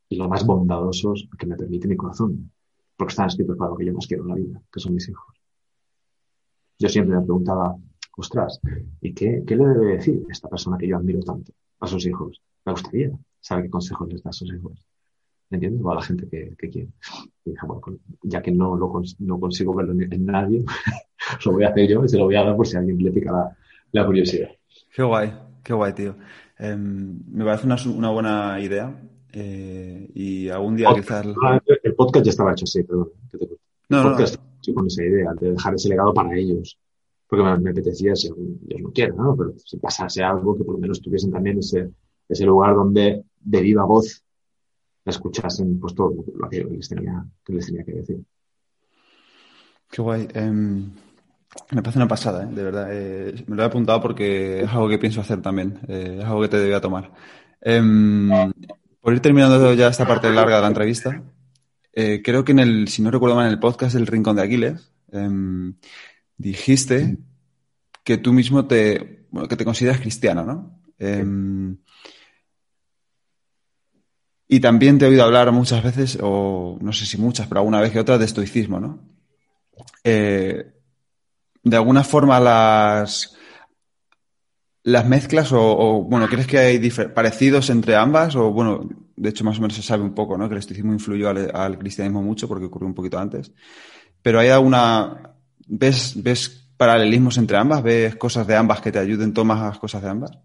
y lo más bondadosos que me permite mi corazón porque están escritos para lo que yo más quiero en la vida, que son mis hijos. Yo siempre me preguntaba, ostras, ¿y qué, qué le debe decir esta persona que yo admiro tanto a sus hijos? Me gustaría saber qué consejos les da a sus hijos. ¿Me entiendes? O a la gente que, que quiere. Y dije, bueno, ya que no, lo, no consigo verlo en, nadie, lo voy a hacer yo y se lo voy a dar por si a alguien le pica la, la curiosidad. Qué guay, qué guay, tío. Em, me parece una, una buena idea eh, y algún día quizás... El podcast ya estaba hecho así, perdón. no, el podcast no, con esa idea de dejar ese legado para ellos. Porque me, apetecía, si ellos no quieren, ¿no? Pero si pasase algo, que por lo menos tuviesen también ese, ese lugar donde de viva voz escuchasen pues todo lo que les tenía que, les tenía que decir. Qué guay. Em, me parece una pasada, ¿eh? de verdad. Eh, me lo he apuntado porque es algo que pienso hacer también. Eh, es algo que te debía tomar. Em, Por ir terminando ya esta parte larga de la entrevista, eh, creo que en el, si no recuerdo mal, en el podcast del Rincón de Aquiles, em, dijiste que tú mismo te, bueno, que te consideras cristiano, ¿no? Y también te he oído hablar muchas veces, o no sé si muchas, pero alguna vez que otra, de estoicismo, ¿no? Eh, de alguna forma las, las mezclas o, bueno, ¿crees que hay parecidos entre ambas? O bueno, de hecho más o menos se sabe un poco, ¿no? Que el estoicismo influyó al, cristianismo mucho porque ocurrió un poquito antes. Pero hay alguna, ¿ves, ves paralelismos entre ambas? ¿Ves cosas de ambas que te ayuden? ¿Tomas cosas de ambas?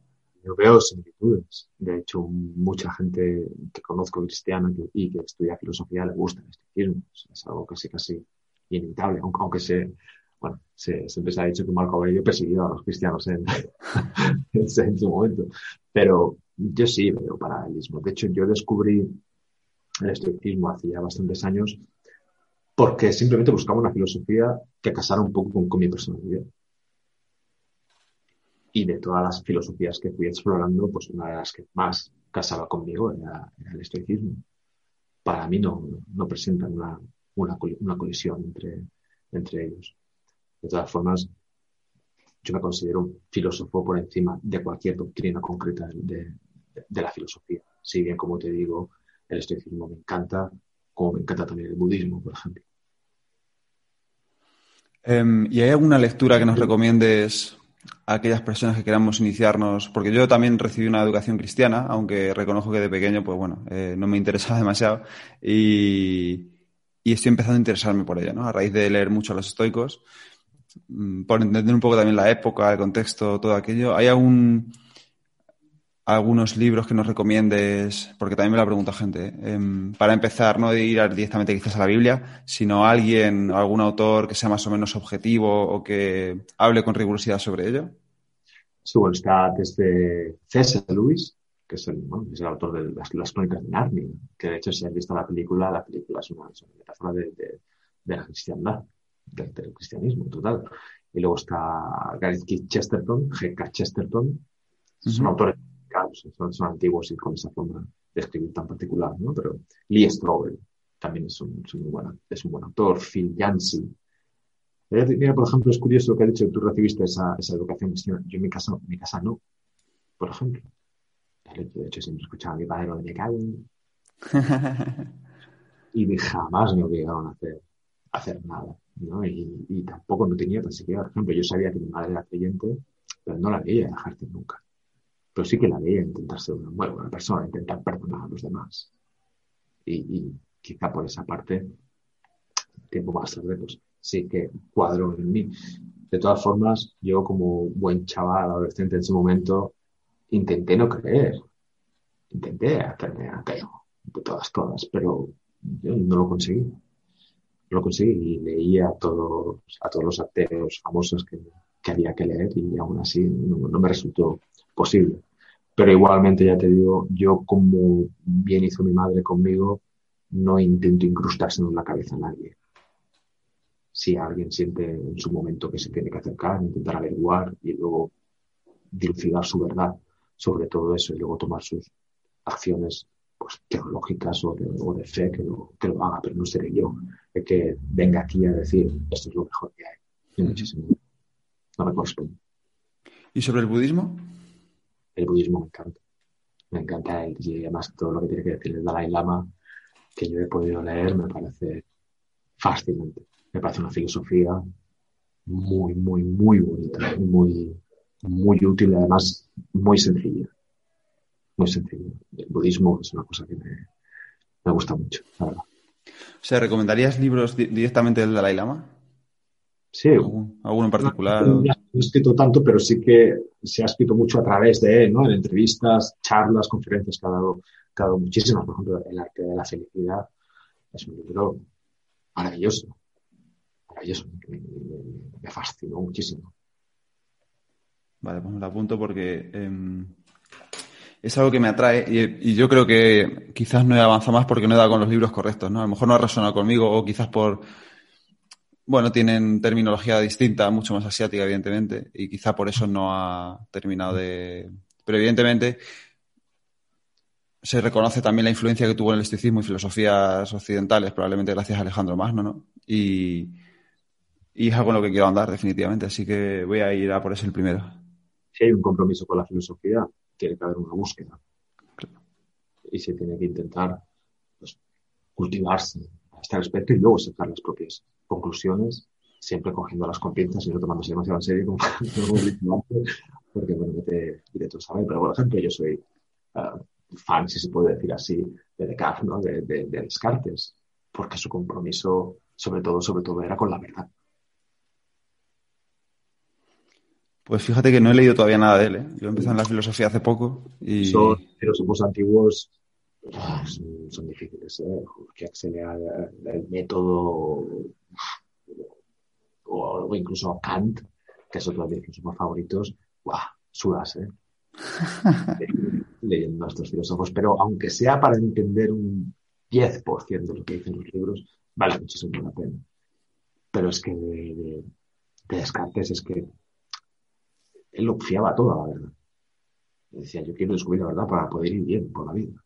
Yo veo similitudes. De hecho, mucha gente que conozco cristiana y que estudia filosofía le gusta el estoicismo. Es algo casi casi inevitable, aunque, aunque se, bueno, se, siempre se ha dicho que Marco Aurelio persiguió a los cristianos en, en, su momento. Pero yo sí veo paralelismo. De hecho, yo descubrí el estoicismo hace ya bastantes años porque simplemente buscaba una filosofía que casara un poco con mi personalidad y de todas las filosofías que fui explorando, pues una de las que más casaba conmigo era, el estoicismo. Para mí no, no presentan una, una, una, colisión entre, entre ellos. De todas formas, yo me considero un filósofo por encima de cualquier doctrina concreta de, de, la filosofía. Si bien, como te digo, el estoicismo me encanta, como me encanta también el budismo, por ejemplo. Em, ¿Y hay alguna lectura que nos recomiendes aquellas personas que queramos iniciarnos, porque yo también recibí una educación cristiana, aunque reconozco que de pequeño, pues bueno, eh, no me interesaba demasiado y, estoy empezando a interesarme por ella, ¿no? A raíz de leer mucho a los estoicos, mm, por entender un poco también la época, el contexto, todo aquello. ¿Hay algún, algunos libros que nos recomiendes? Porque también me lo pregunta gente, ¿eh? em, para empezar, no de ir directamente quizás a la Biblia, sino alguien, algún autor que sea más o menos objetivo o que hable con rigurosidad sobre ello. Sí, bueno, está desde César Luis, que es el, es el autor de las, crónicas de Narnia, que de hecho si has visto la película, la película es una, metáfora de, de, la cristiandad, del, cristianismo total. Y luego está Gareth Chesterton, G.K. Chesterton, son autores son, antiguos y con esa forma de escribir tan particular, ¿no? Pero Lee Strobel también es un, es un, buen, es un buen autor, Phil Yancey. Mira, por ejemplo, es curioso que ha dicho tú recibiste esa, esa educación Yo en mi casa, en mi casa no, por ejemplo. De hecho, siempre escuchaba a mi padre lo de me y jamás me obligaron a hacer, a hacer nada, ¿no? Y, y, tampoco no tenía tan siquiera, por ejemplo, yo sabía que mi madre era creyente, pero no la veía dejarte nunca pero sí que la veía intentar ser una buena persona, intentar perdonar a los demás. Y, quizá por esa parte, tiempo más tarde, pues sí que cuadro en mí. De todas formas, yo como buen chaval, adolescente en ese momento, intenté no creer. Intenté hacerme ateo, de todas, todas, pero yo no lo conseguí. No lo conseguí y leía a todos, a todos los ateos famosos que había que leer y aún así no me resultó posible. Pero igualmente, ya te digo, yo como bien hizo mi madre conmigo, no intento incrustarse en la cabeza a nadie. Si alguien siente en su momento que se tiene que acercar, intentar averiguar y luego dilucidar su verdad sobre todo eso y luego tomar sus acciones pues, teológicas o de, fe que lo, que lo haga, pero no seré yo el que venga aquí a decir esto es lo mejor que hay. No me corresponde. ¿Y sobre el budismo? El budismo me encanta. Me encanta el, y además todo lo que tiene que decir el Dalai Lama, que yo he podido leer, me parece fascinante. Me parece una filosofía muy, muy, muy bonita, muy, muy útil y además muy sencilla. Muy sencilla. El budismo es una cosa que me, me gusta mucho, la verdad. O sea, ¿recomendarías libros directamente del Dalai Lama? Sí. ¿Alguno en particular? No, he escrito tanto, pero sí que se ha escrito mucho a través de él, ¿no? En entrevistas, charlas, conferencias que ha dado, que ha dado muchísimas. Por ejemplo, El arte de la felicidad es un libro maravilloso. Maravilloso. Me, fascinó muchísimo. Vale, pues me lo apunto porque em, es algo que me atrae y, y, yo creo que quizás no he avanzado más porque no he dado con los libros correctos, ¿no? A lo mejor no ha resonado conmigo o quizás por bueno, tienen terminología distinta, mucho más asiática, evidentemente, y quizá por eso no ha terminado de. Pero evidentemente, se reconoce también la influencia que tuvo en el estoicismo y filosofías occidentales, probablemente gracias a Alejandro Magno, ¿no? Y, es algo en lo que quiero andar, definitivamente, así que voy a ir a por eso el primero. Si hay un compromiso con la filosofía, tiene que haber una búsqueda. Y se tiene que intentar pues, cultivarse a este respecto y luego sacar las propias conclusiones, siempre cogiendo las pinzas y no tomándose demasiado en serio, como, porque bueno, no te diré todo saber, pero por ejemplo, yo soy uh, fan, si se puede decir así, de Descartes, ¿no? de, de, de, Descartes, porque su compromiso, sobre todo, sobre todo, era con la verdad. Pues fíjate que no he leído todavía nada de él. ¿eh? Yo empecé en la filosofía hace poco y... Son filósofos antiguos ah, son, son, difíciles, ¿eh? que accede al método o, incluso a Kant, que es otro de mis filósofos favoritos, ¡guau! Sudas, ¿eh? leyendo a estos filósofos, pero aunque sea para entender un 10% de lo que dicen los libros, vale muchísimo la pena. Pero es que de, de, de Descartes es que él lo fiaba todo a la verdad. Decía, yo quiero descubrir la verdad para poder ir bien por la vida.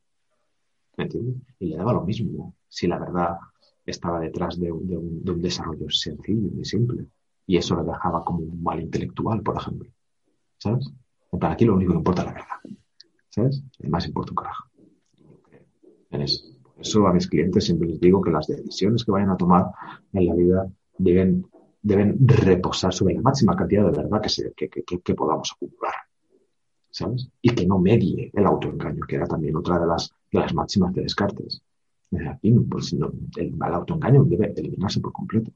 ¿Me entiendes? Y le daba lo mismo si la verdad estaba detrás de un, de un, de un desarrollo sencillo y simple. Y eso lo dejaba como un mal intelectual, por ejemplo. ¿Sabes? Para aquí lo único que importa es la verdad. ¿Sabes? Además importa un carajo. En eso. Por eso a mis clientes siempre les digo que las decisiones que vayan a tomar en la vida deben, deben reposar sobre la máxima cantidad de verdad que, se, que, que, que podamos acumular. ¿Sabes? Y que no medie el autoengaño, que era también otra de las, de las máximas de Descartes. Aquí, pues, no, el, el autoengaño debe eliminarse por completo.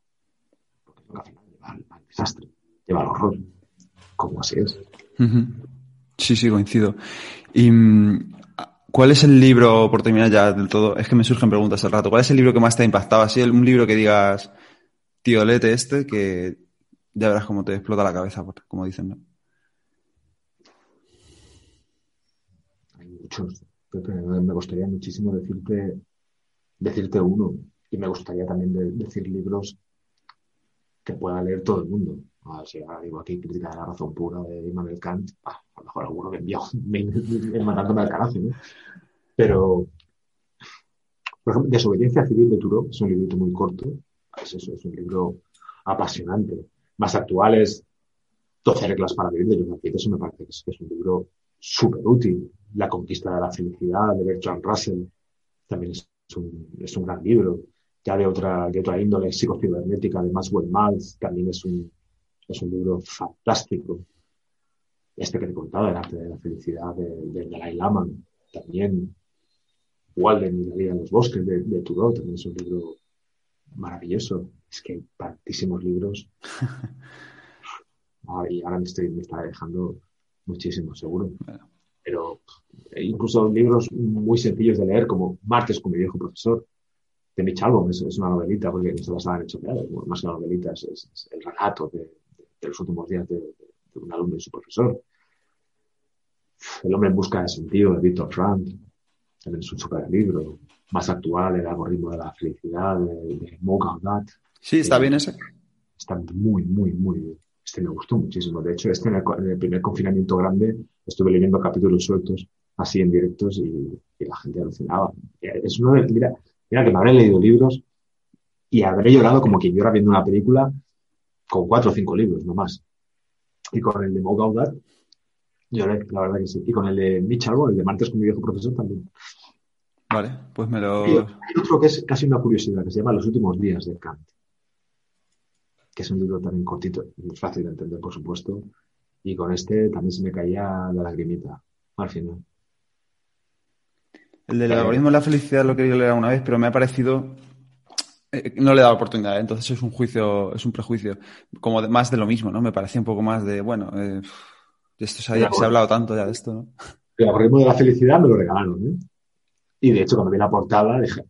Porque al final lleva al, al desastre, lleva al horror. Como así es. Uh -huh. Sí, sí, coincido. ¿Y cuál es el libro, por terminar ya del todo, es que me surgen preguntas al rato, ¿cuál es el libro que más te ha impactado? Así, un libro que digas, tío, lete este, que ya verás cómo te explota la cabeza, como dicen, ¿no? Hay muchos. Me gustaría muchísimo decirte, decirte uno. Y me gustaría también de, decir libros que pueda leer todo el mundo. O sea, digo aquí crítica de la razón pura de Immanuel Kant, a lo mejor alguno me envió mandándome al carajo, ¿no? Pero, por ejemplo, Desobediencia Civil de Turo es un librito muy corto, es un libro apasionante. Más actual es 12 reglas para vivir de John eso me parece que es un libro súper útil. La conquista de la felicidad de Bertrand Russell también es un, es un gran libro. Ya de otra, de otra índole, psicocibernética de Maxwell Maltz, también es un, es un libro fantástico. Este que te he contado, El arte de la felicidad de, de Dalai Lama, también. Walden y la vida en los bosques de, de Thoreau, también es un libro maravilloso. Es que hay tantísimos libros. Ah, y ahora me, estoy, me está dejando muchísimo, seguro. Pero incluso libros muy sencillos de leer, como Martes con mi viejo profesor, de Mitch Albom, es, es, una novelita, porque no se las han hecho más que una novelita, es, es, es el relato de, de, los últimos días de, de, un alumno y su profesor. El hombre en busca de sentido, de Victor Frank, también es un super libro. Más actual, El algoritmo de la felicidad, de, de Mo. Sí, está eh, bien ese. Está muy, muy, muy bien. Este me gustó muchísimo. De hecho, este en el, en el primer confinamiento grande estuve leyendo capítulos sueltos así en directos y, y la gente alucinaba. Es uno de, mira, mira que me habré leído libros y habré llorado como quien llora viendo una película con cuatro o cinco libros, no más. Y con el de Mo Gaudat, lloré, la verdad que sí. Y con el de Mitch Albom, el de Martes con mi viejo profesor también. Vale, pues me lo... Y hay otro que es casi una curiosidad, que se llama Los últimos días de Kant. Que es un libro también cortito, muy fácil de entender, por supuesto. Y con este también se me caía la lagrimita al final. El del algoritmo de la felicidad lo quería leer una vez, pero me ha parecido. Eh, no le he dado oportunidad, ¿eh? entonces es un juicio, es un prejuicio. Como de, más de lo mismo, ¿no? Me parecía un poco más de, bueno, eh, esto se ha, se ha, hablado tanto ya de esto, ¿no? El algoritmo de la felicidad me lo regalaron, ¿eh? Y de hecho, cuando vi la portada, dije.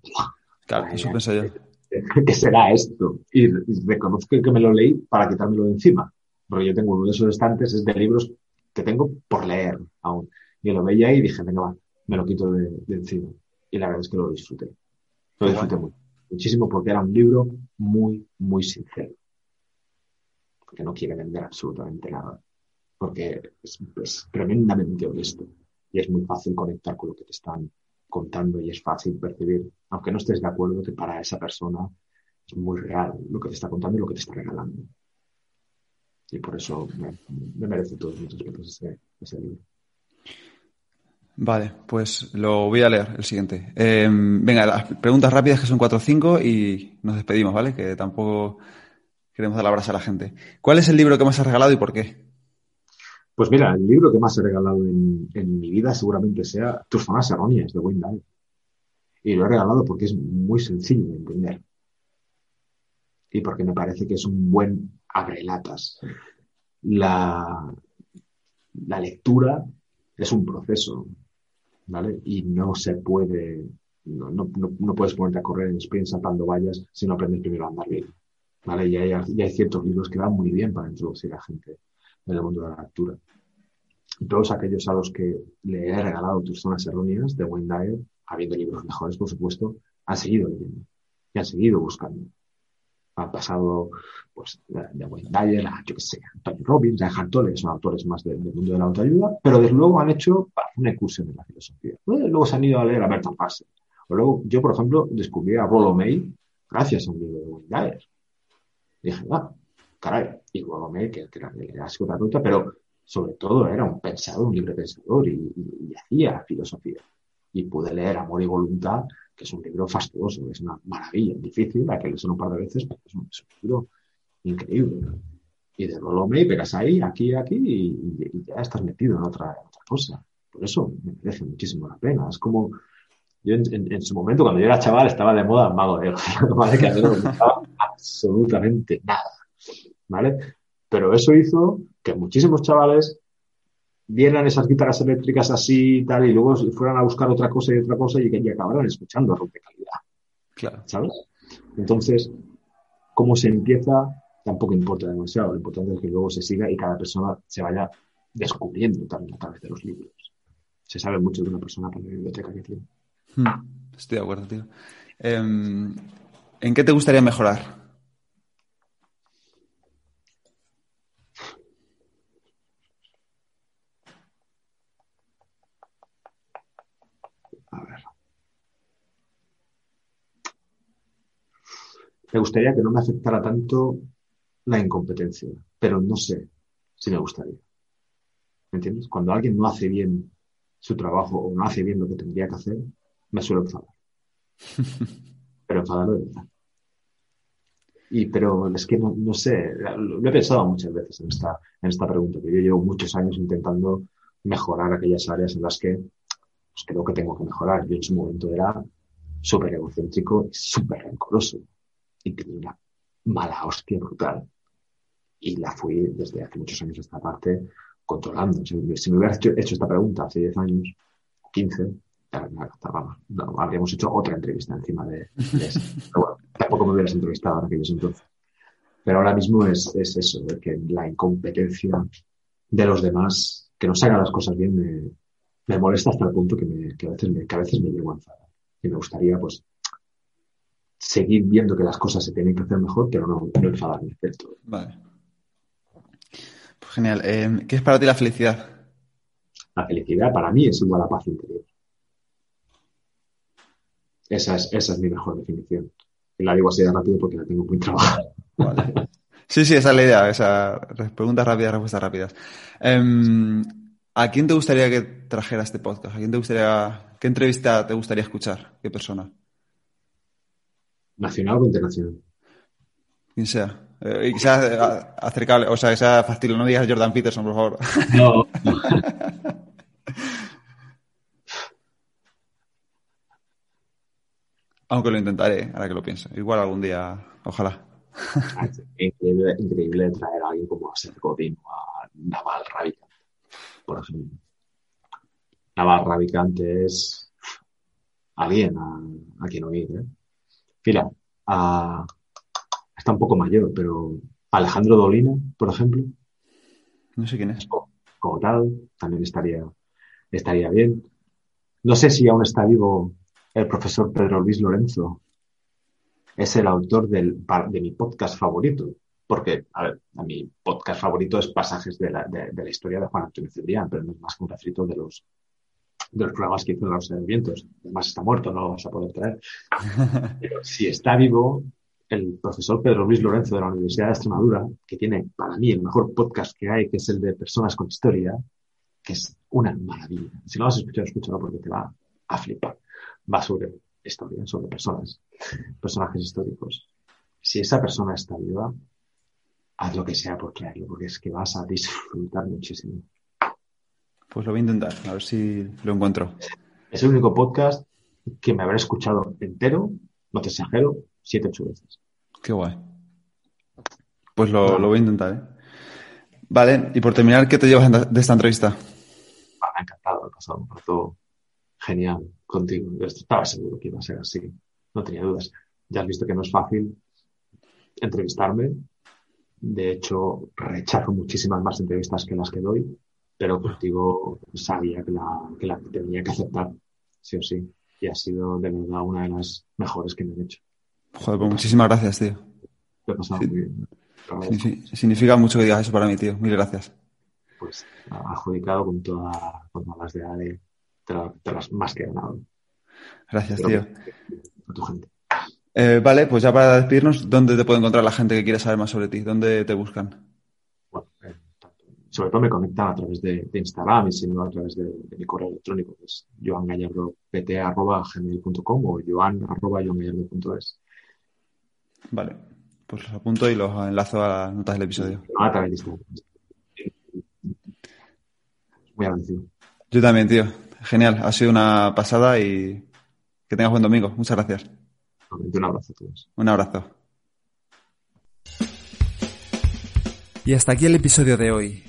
Claro, eso pensé yo. ¿Qué será esto? Y reconozco que me lo leí para quitármelo de encima. Porque yo tengo uno de esos estantes, es de libros que tengo por leer aún. Y lo veía y dije, venga, va, me lo quito de, de, encima. Y la verdad es que lo disfruté. Lo disfruté bueno. muchísimo porque era un libro muy, muy sincero. Porque no quiere vender absolutamente nada. Porque es, es tremendamente honesto. Y es muy fácil conectar con lo que te están contando y es fácil percibir, aunque no estés de acuerdo, que para esa persona es muy real lo que te está contando y lo que te está regalando. Y por eso me, merece todos mis respetos ese, ese libro. Vale, pues lo voy a leer el siguiente. Em, venga, las preguntas rápidas que son cuatro o cinco y nos despedimos, ¿vale? Que tampoco queremos dar la brasa a la gente. ¿Cuál es el libro que más has regalado y por qué? Pues mira, el libro que más he regalado en, mi vida seguramente sea Tus zonas erróneas de Wayne. Y lo he regalado porque es muy sencillo de entender. Y porque me parece que es un buen abrelatas. La, la lectura es un proceso, ¿vale? Y no se puede, no, no, no, puedes ponerte a correr en sprint saltando vallas si no aprendes primero a andar bien, ¿vale? Y hay, y hay ciertos libros que van muy bien para introducir a gente en el mundo de la lectura. Y todos aquellos a los que le he regalado tus zonas erróneas de Wayne Dyer, habiendo libros mejores, por supuesto, han seguido leyendo y han seguido buscando. Han pasado, pues, de Wayne Dyer a, yo que sé, Tony Robbins, a Eckhart son autores más del mundo de la autoayuda, pero desde luego han hecho una incursión en la filosofía. Luego se han ido a leer a Bertrand Russell. O luego, yo, por ejemplo, descubrí a Rollo May gracias a un libro de Wayne Dyer. Dije, ah, caray, y luego me, que, que era, ruta, pero sobre todo era un pensador, un libre pensador y, hacía filosofía. Y pude leer Amor y Voluntad, que es un libro fastuoso, es una maravilla, difícil, hay que leerlo un par de veces, pero es un, libro increíble. Y de Rolomé pegas ahí, aquí, aquí, y, ya estás metido en otra, otra cosa. Por eso me merece muchísimo la pena. Es como, yo en, su momento, cuando yo era chaval, estaba de moda Mago de Oz, Que a mí no me gustaba absolutamente nada. ¿Vale? Pero eso hizo que muchísimos chavales vieran esas guitarras eléctricas así y tal, y luego fueran a buscar otra cosa y otra cosa y, que acabaran escuchando rompe calidad. Claro. ¿Sabes? Entonces, cómo se empieza tampoco importa demasiado. Lo importante es que luego se siga y cada persona se vaya descubriendo también a través de los libros. Se sabe mucho de una persona por la biblioteca que tiene. Hmm. Estoy de acuerdo, tío. Em, ¿En qué te gustaría mejorar? Me gustaría que no me afectara tanto la incompetencia, pero no sé si me gustaría. ¿Me entiendes? Cuando alguien no hace bien su trabajo o no hace bien lo que tendría que hacer, me suelo enfadar. pero enfadarlo de verdad. Y, pero es que no, no, sé, lo he pensado muchas veces en esta, en esta pregunta, que yo llevo muchos años intentando mejorar aquellas áreas en las que pues, creo que tengo que mejorar. Yo en su momento era súper egocéntrico y súper rencoroso y tenía una mala hostia brutal. Y la fui desde hace muchos años esta parte controlando. Si, me hubieras hecho, esta pregunta hace 10 años, 15, habríamos hecho otra entrevista encima de, eso. Pero bueno, tampoco me hubieras entrevistado en aquellos entonces. Pero ahora mismo es, es eso, de que la incompetencia de los demás, que no se hagan las cosas bien, me, me molesta hasta el punto que, me, que, a veces me, que a veces me llego a enfadar. Y me gustaría, pues, seguir viendo que las cosas se tienen que hacer mejor, pero no, no enfadarme del todo. Vale. Pues genial. Eh, ¿Qué es para ti la felicidad? La felicidad para mí es igual a paz interior. Esa es, esa es mi mejor definición. La digo así de rápido porque la tengo muy trabajada. Vale. Sí, sí, esa es la idea. Esa, preguntas rápidas, respuestas rápidas. Em, ¿A quién te gustaría que trajera este podcast? ¿A quién te gustaría, qué entrevista te gustaría escuchar? ¿Qué persona? Nacional o internacional. Quien sea. Eh, sea eh, acercable, o sea, que sea fácil. No digas Jordan Peterson, por favor. No. Aunque lo intentaré, ahora que lo pienso. Igual algún día, ojalá. increíble, increíble traer a alguien como a Seth Godin o a Naval Ravikant, por ejemplo. Naval Ravikant es alguien a, a quien oír, ¿eh? Mira, está un poco mayor, pero Alejandro Dolina, por ejemplo. No sé quién es. Como tal, también estaría, estaría bien. No sé si aún está vivo el profesor Pedro Luis Lorenzo. Es el autor del, de mi podcast favorito. Porque, a ver, a mi podcast favorito es pasajes de la, de, la historia de Juan Antonio Cebrián, pero no es más que un refrito de los, de los programas que hizo en de Vientos. Además está muerto, no lo vas a poder traer. Pero si está vivo, el profesor Pedro Luis Lorenzo de la Universidad de Extremadura, que tiene para mí el mejor podcast que hay, que es el de Personas con Historia, que es una maravilla. Si no lo has escuchado, escúchalo porque te va a flipar. Va sobre historia, sobre personas, personajes históricos. Si esa persona está viva, haz lo que sea por crearlo, porque es que vas a disfrutar muchísimo. Pues lo voy a intentar, a ver si lo encuentro. Es el único podcast que me habré escuchado entero, no te exagero, siete, ocho veces. Qué guay. Pues lo, lo voy a intentar, ¿eh? Vale, y por terminar, ¿qué te llevas de esta entrevista? Me ha encantado, he pasado un rato genial contigo. Estaba seguro que iba a ser así, no tenía dudas. Ya has visto que no es fácil entrevistarme. De hecho, rechazo muchísimas más entrevistas que las que doy, pero contigo sabía que la, que la tenía que aceptar, sí o sí. Y ha sido de verdad una de las mejores que me han hecho. Joder, pues muchísimas gracias, tío. Te ha pasado Sí. muy bien. Signifi- Significa mucho que digas eso para mí, tío. Mil gracias. Pues adjudicado con, toda, con todas las de ADE, te, la- te las más que ganado. Gracias, Pero- tío. A tu gente. Eh, vale, pues ya para despedirnos, ¿dónde te puede encontrar la gente que quiere saber más sobre ti? ¿Dónde te buscan? Sobre todo me conectan a través de, de Instagram y si no a través de, de mi correo electrónico, que es joangallardopt.gmail.com o joan.joangallardo.es. Vale, pues los apunto y los enlazo a las notas del episodio. No a través de Instagram. Muy agradecido. Yo también, tío. Genial, ha sido una pasada y que tengas buen domingo. Muchas gracias. Un abrazo a todos. Un abrazo. Y hasta aquí el episodio de hoy.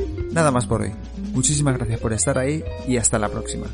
Nada más por hoy. Muchísimas gracias por estar ahí y hasta la próxima.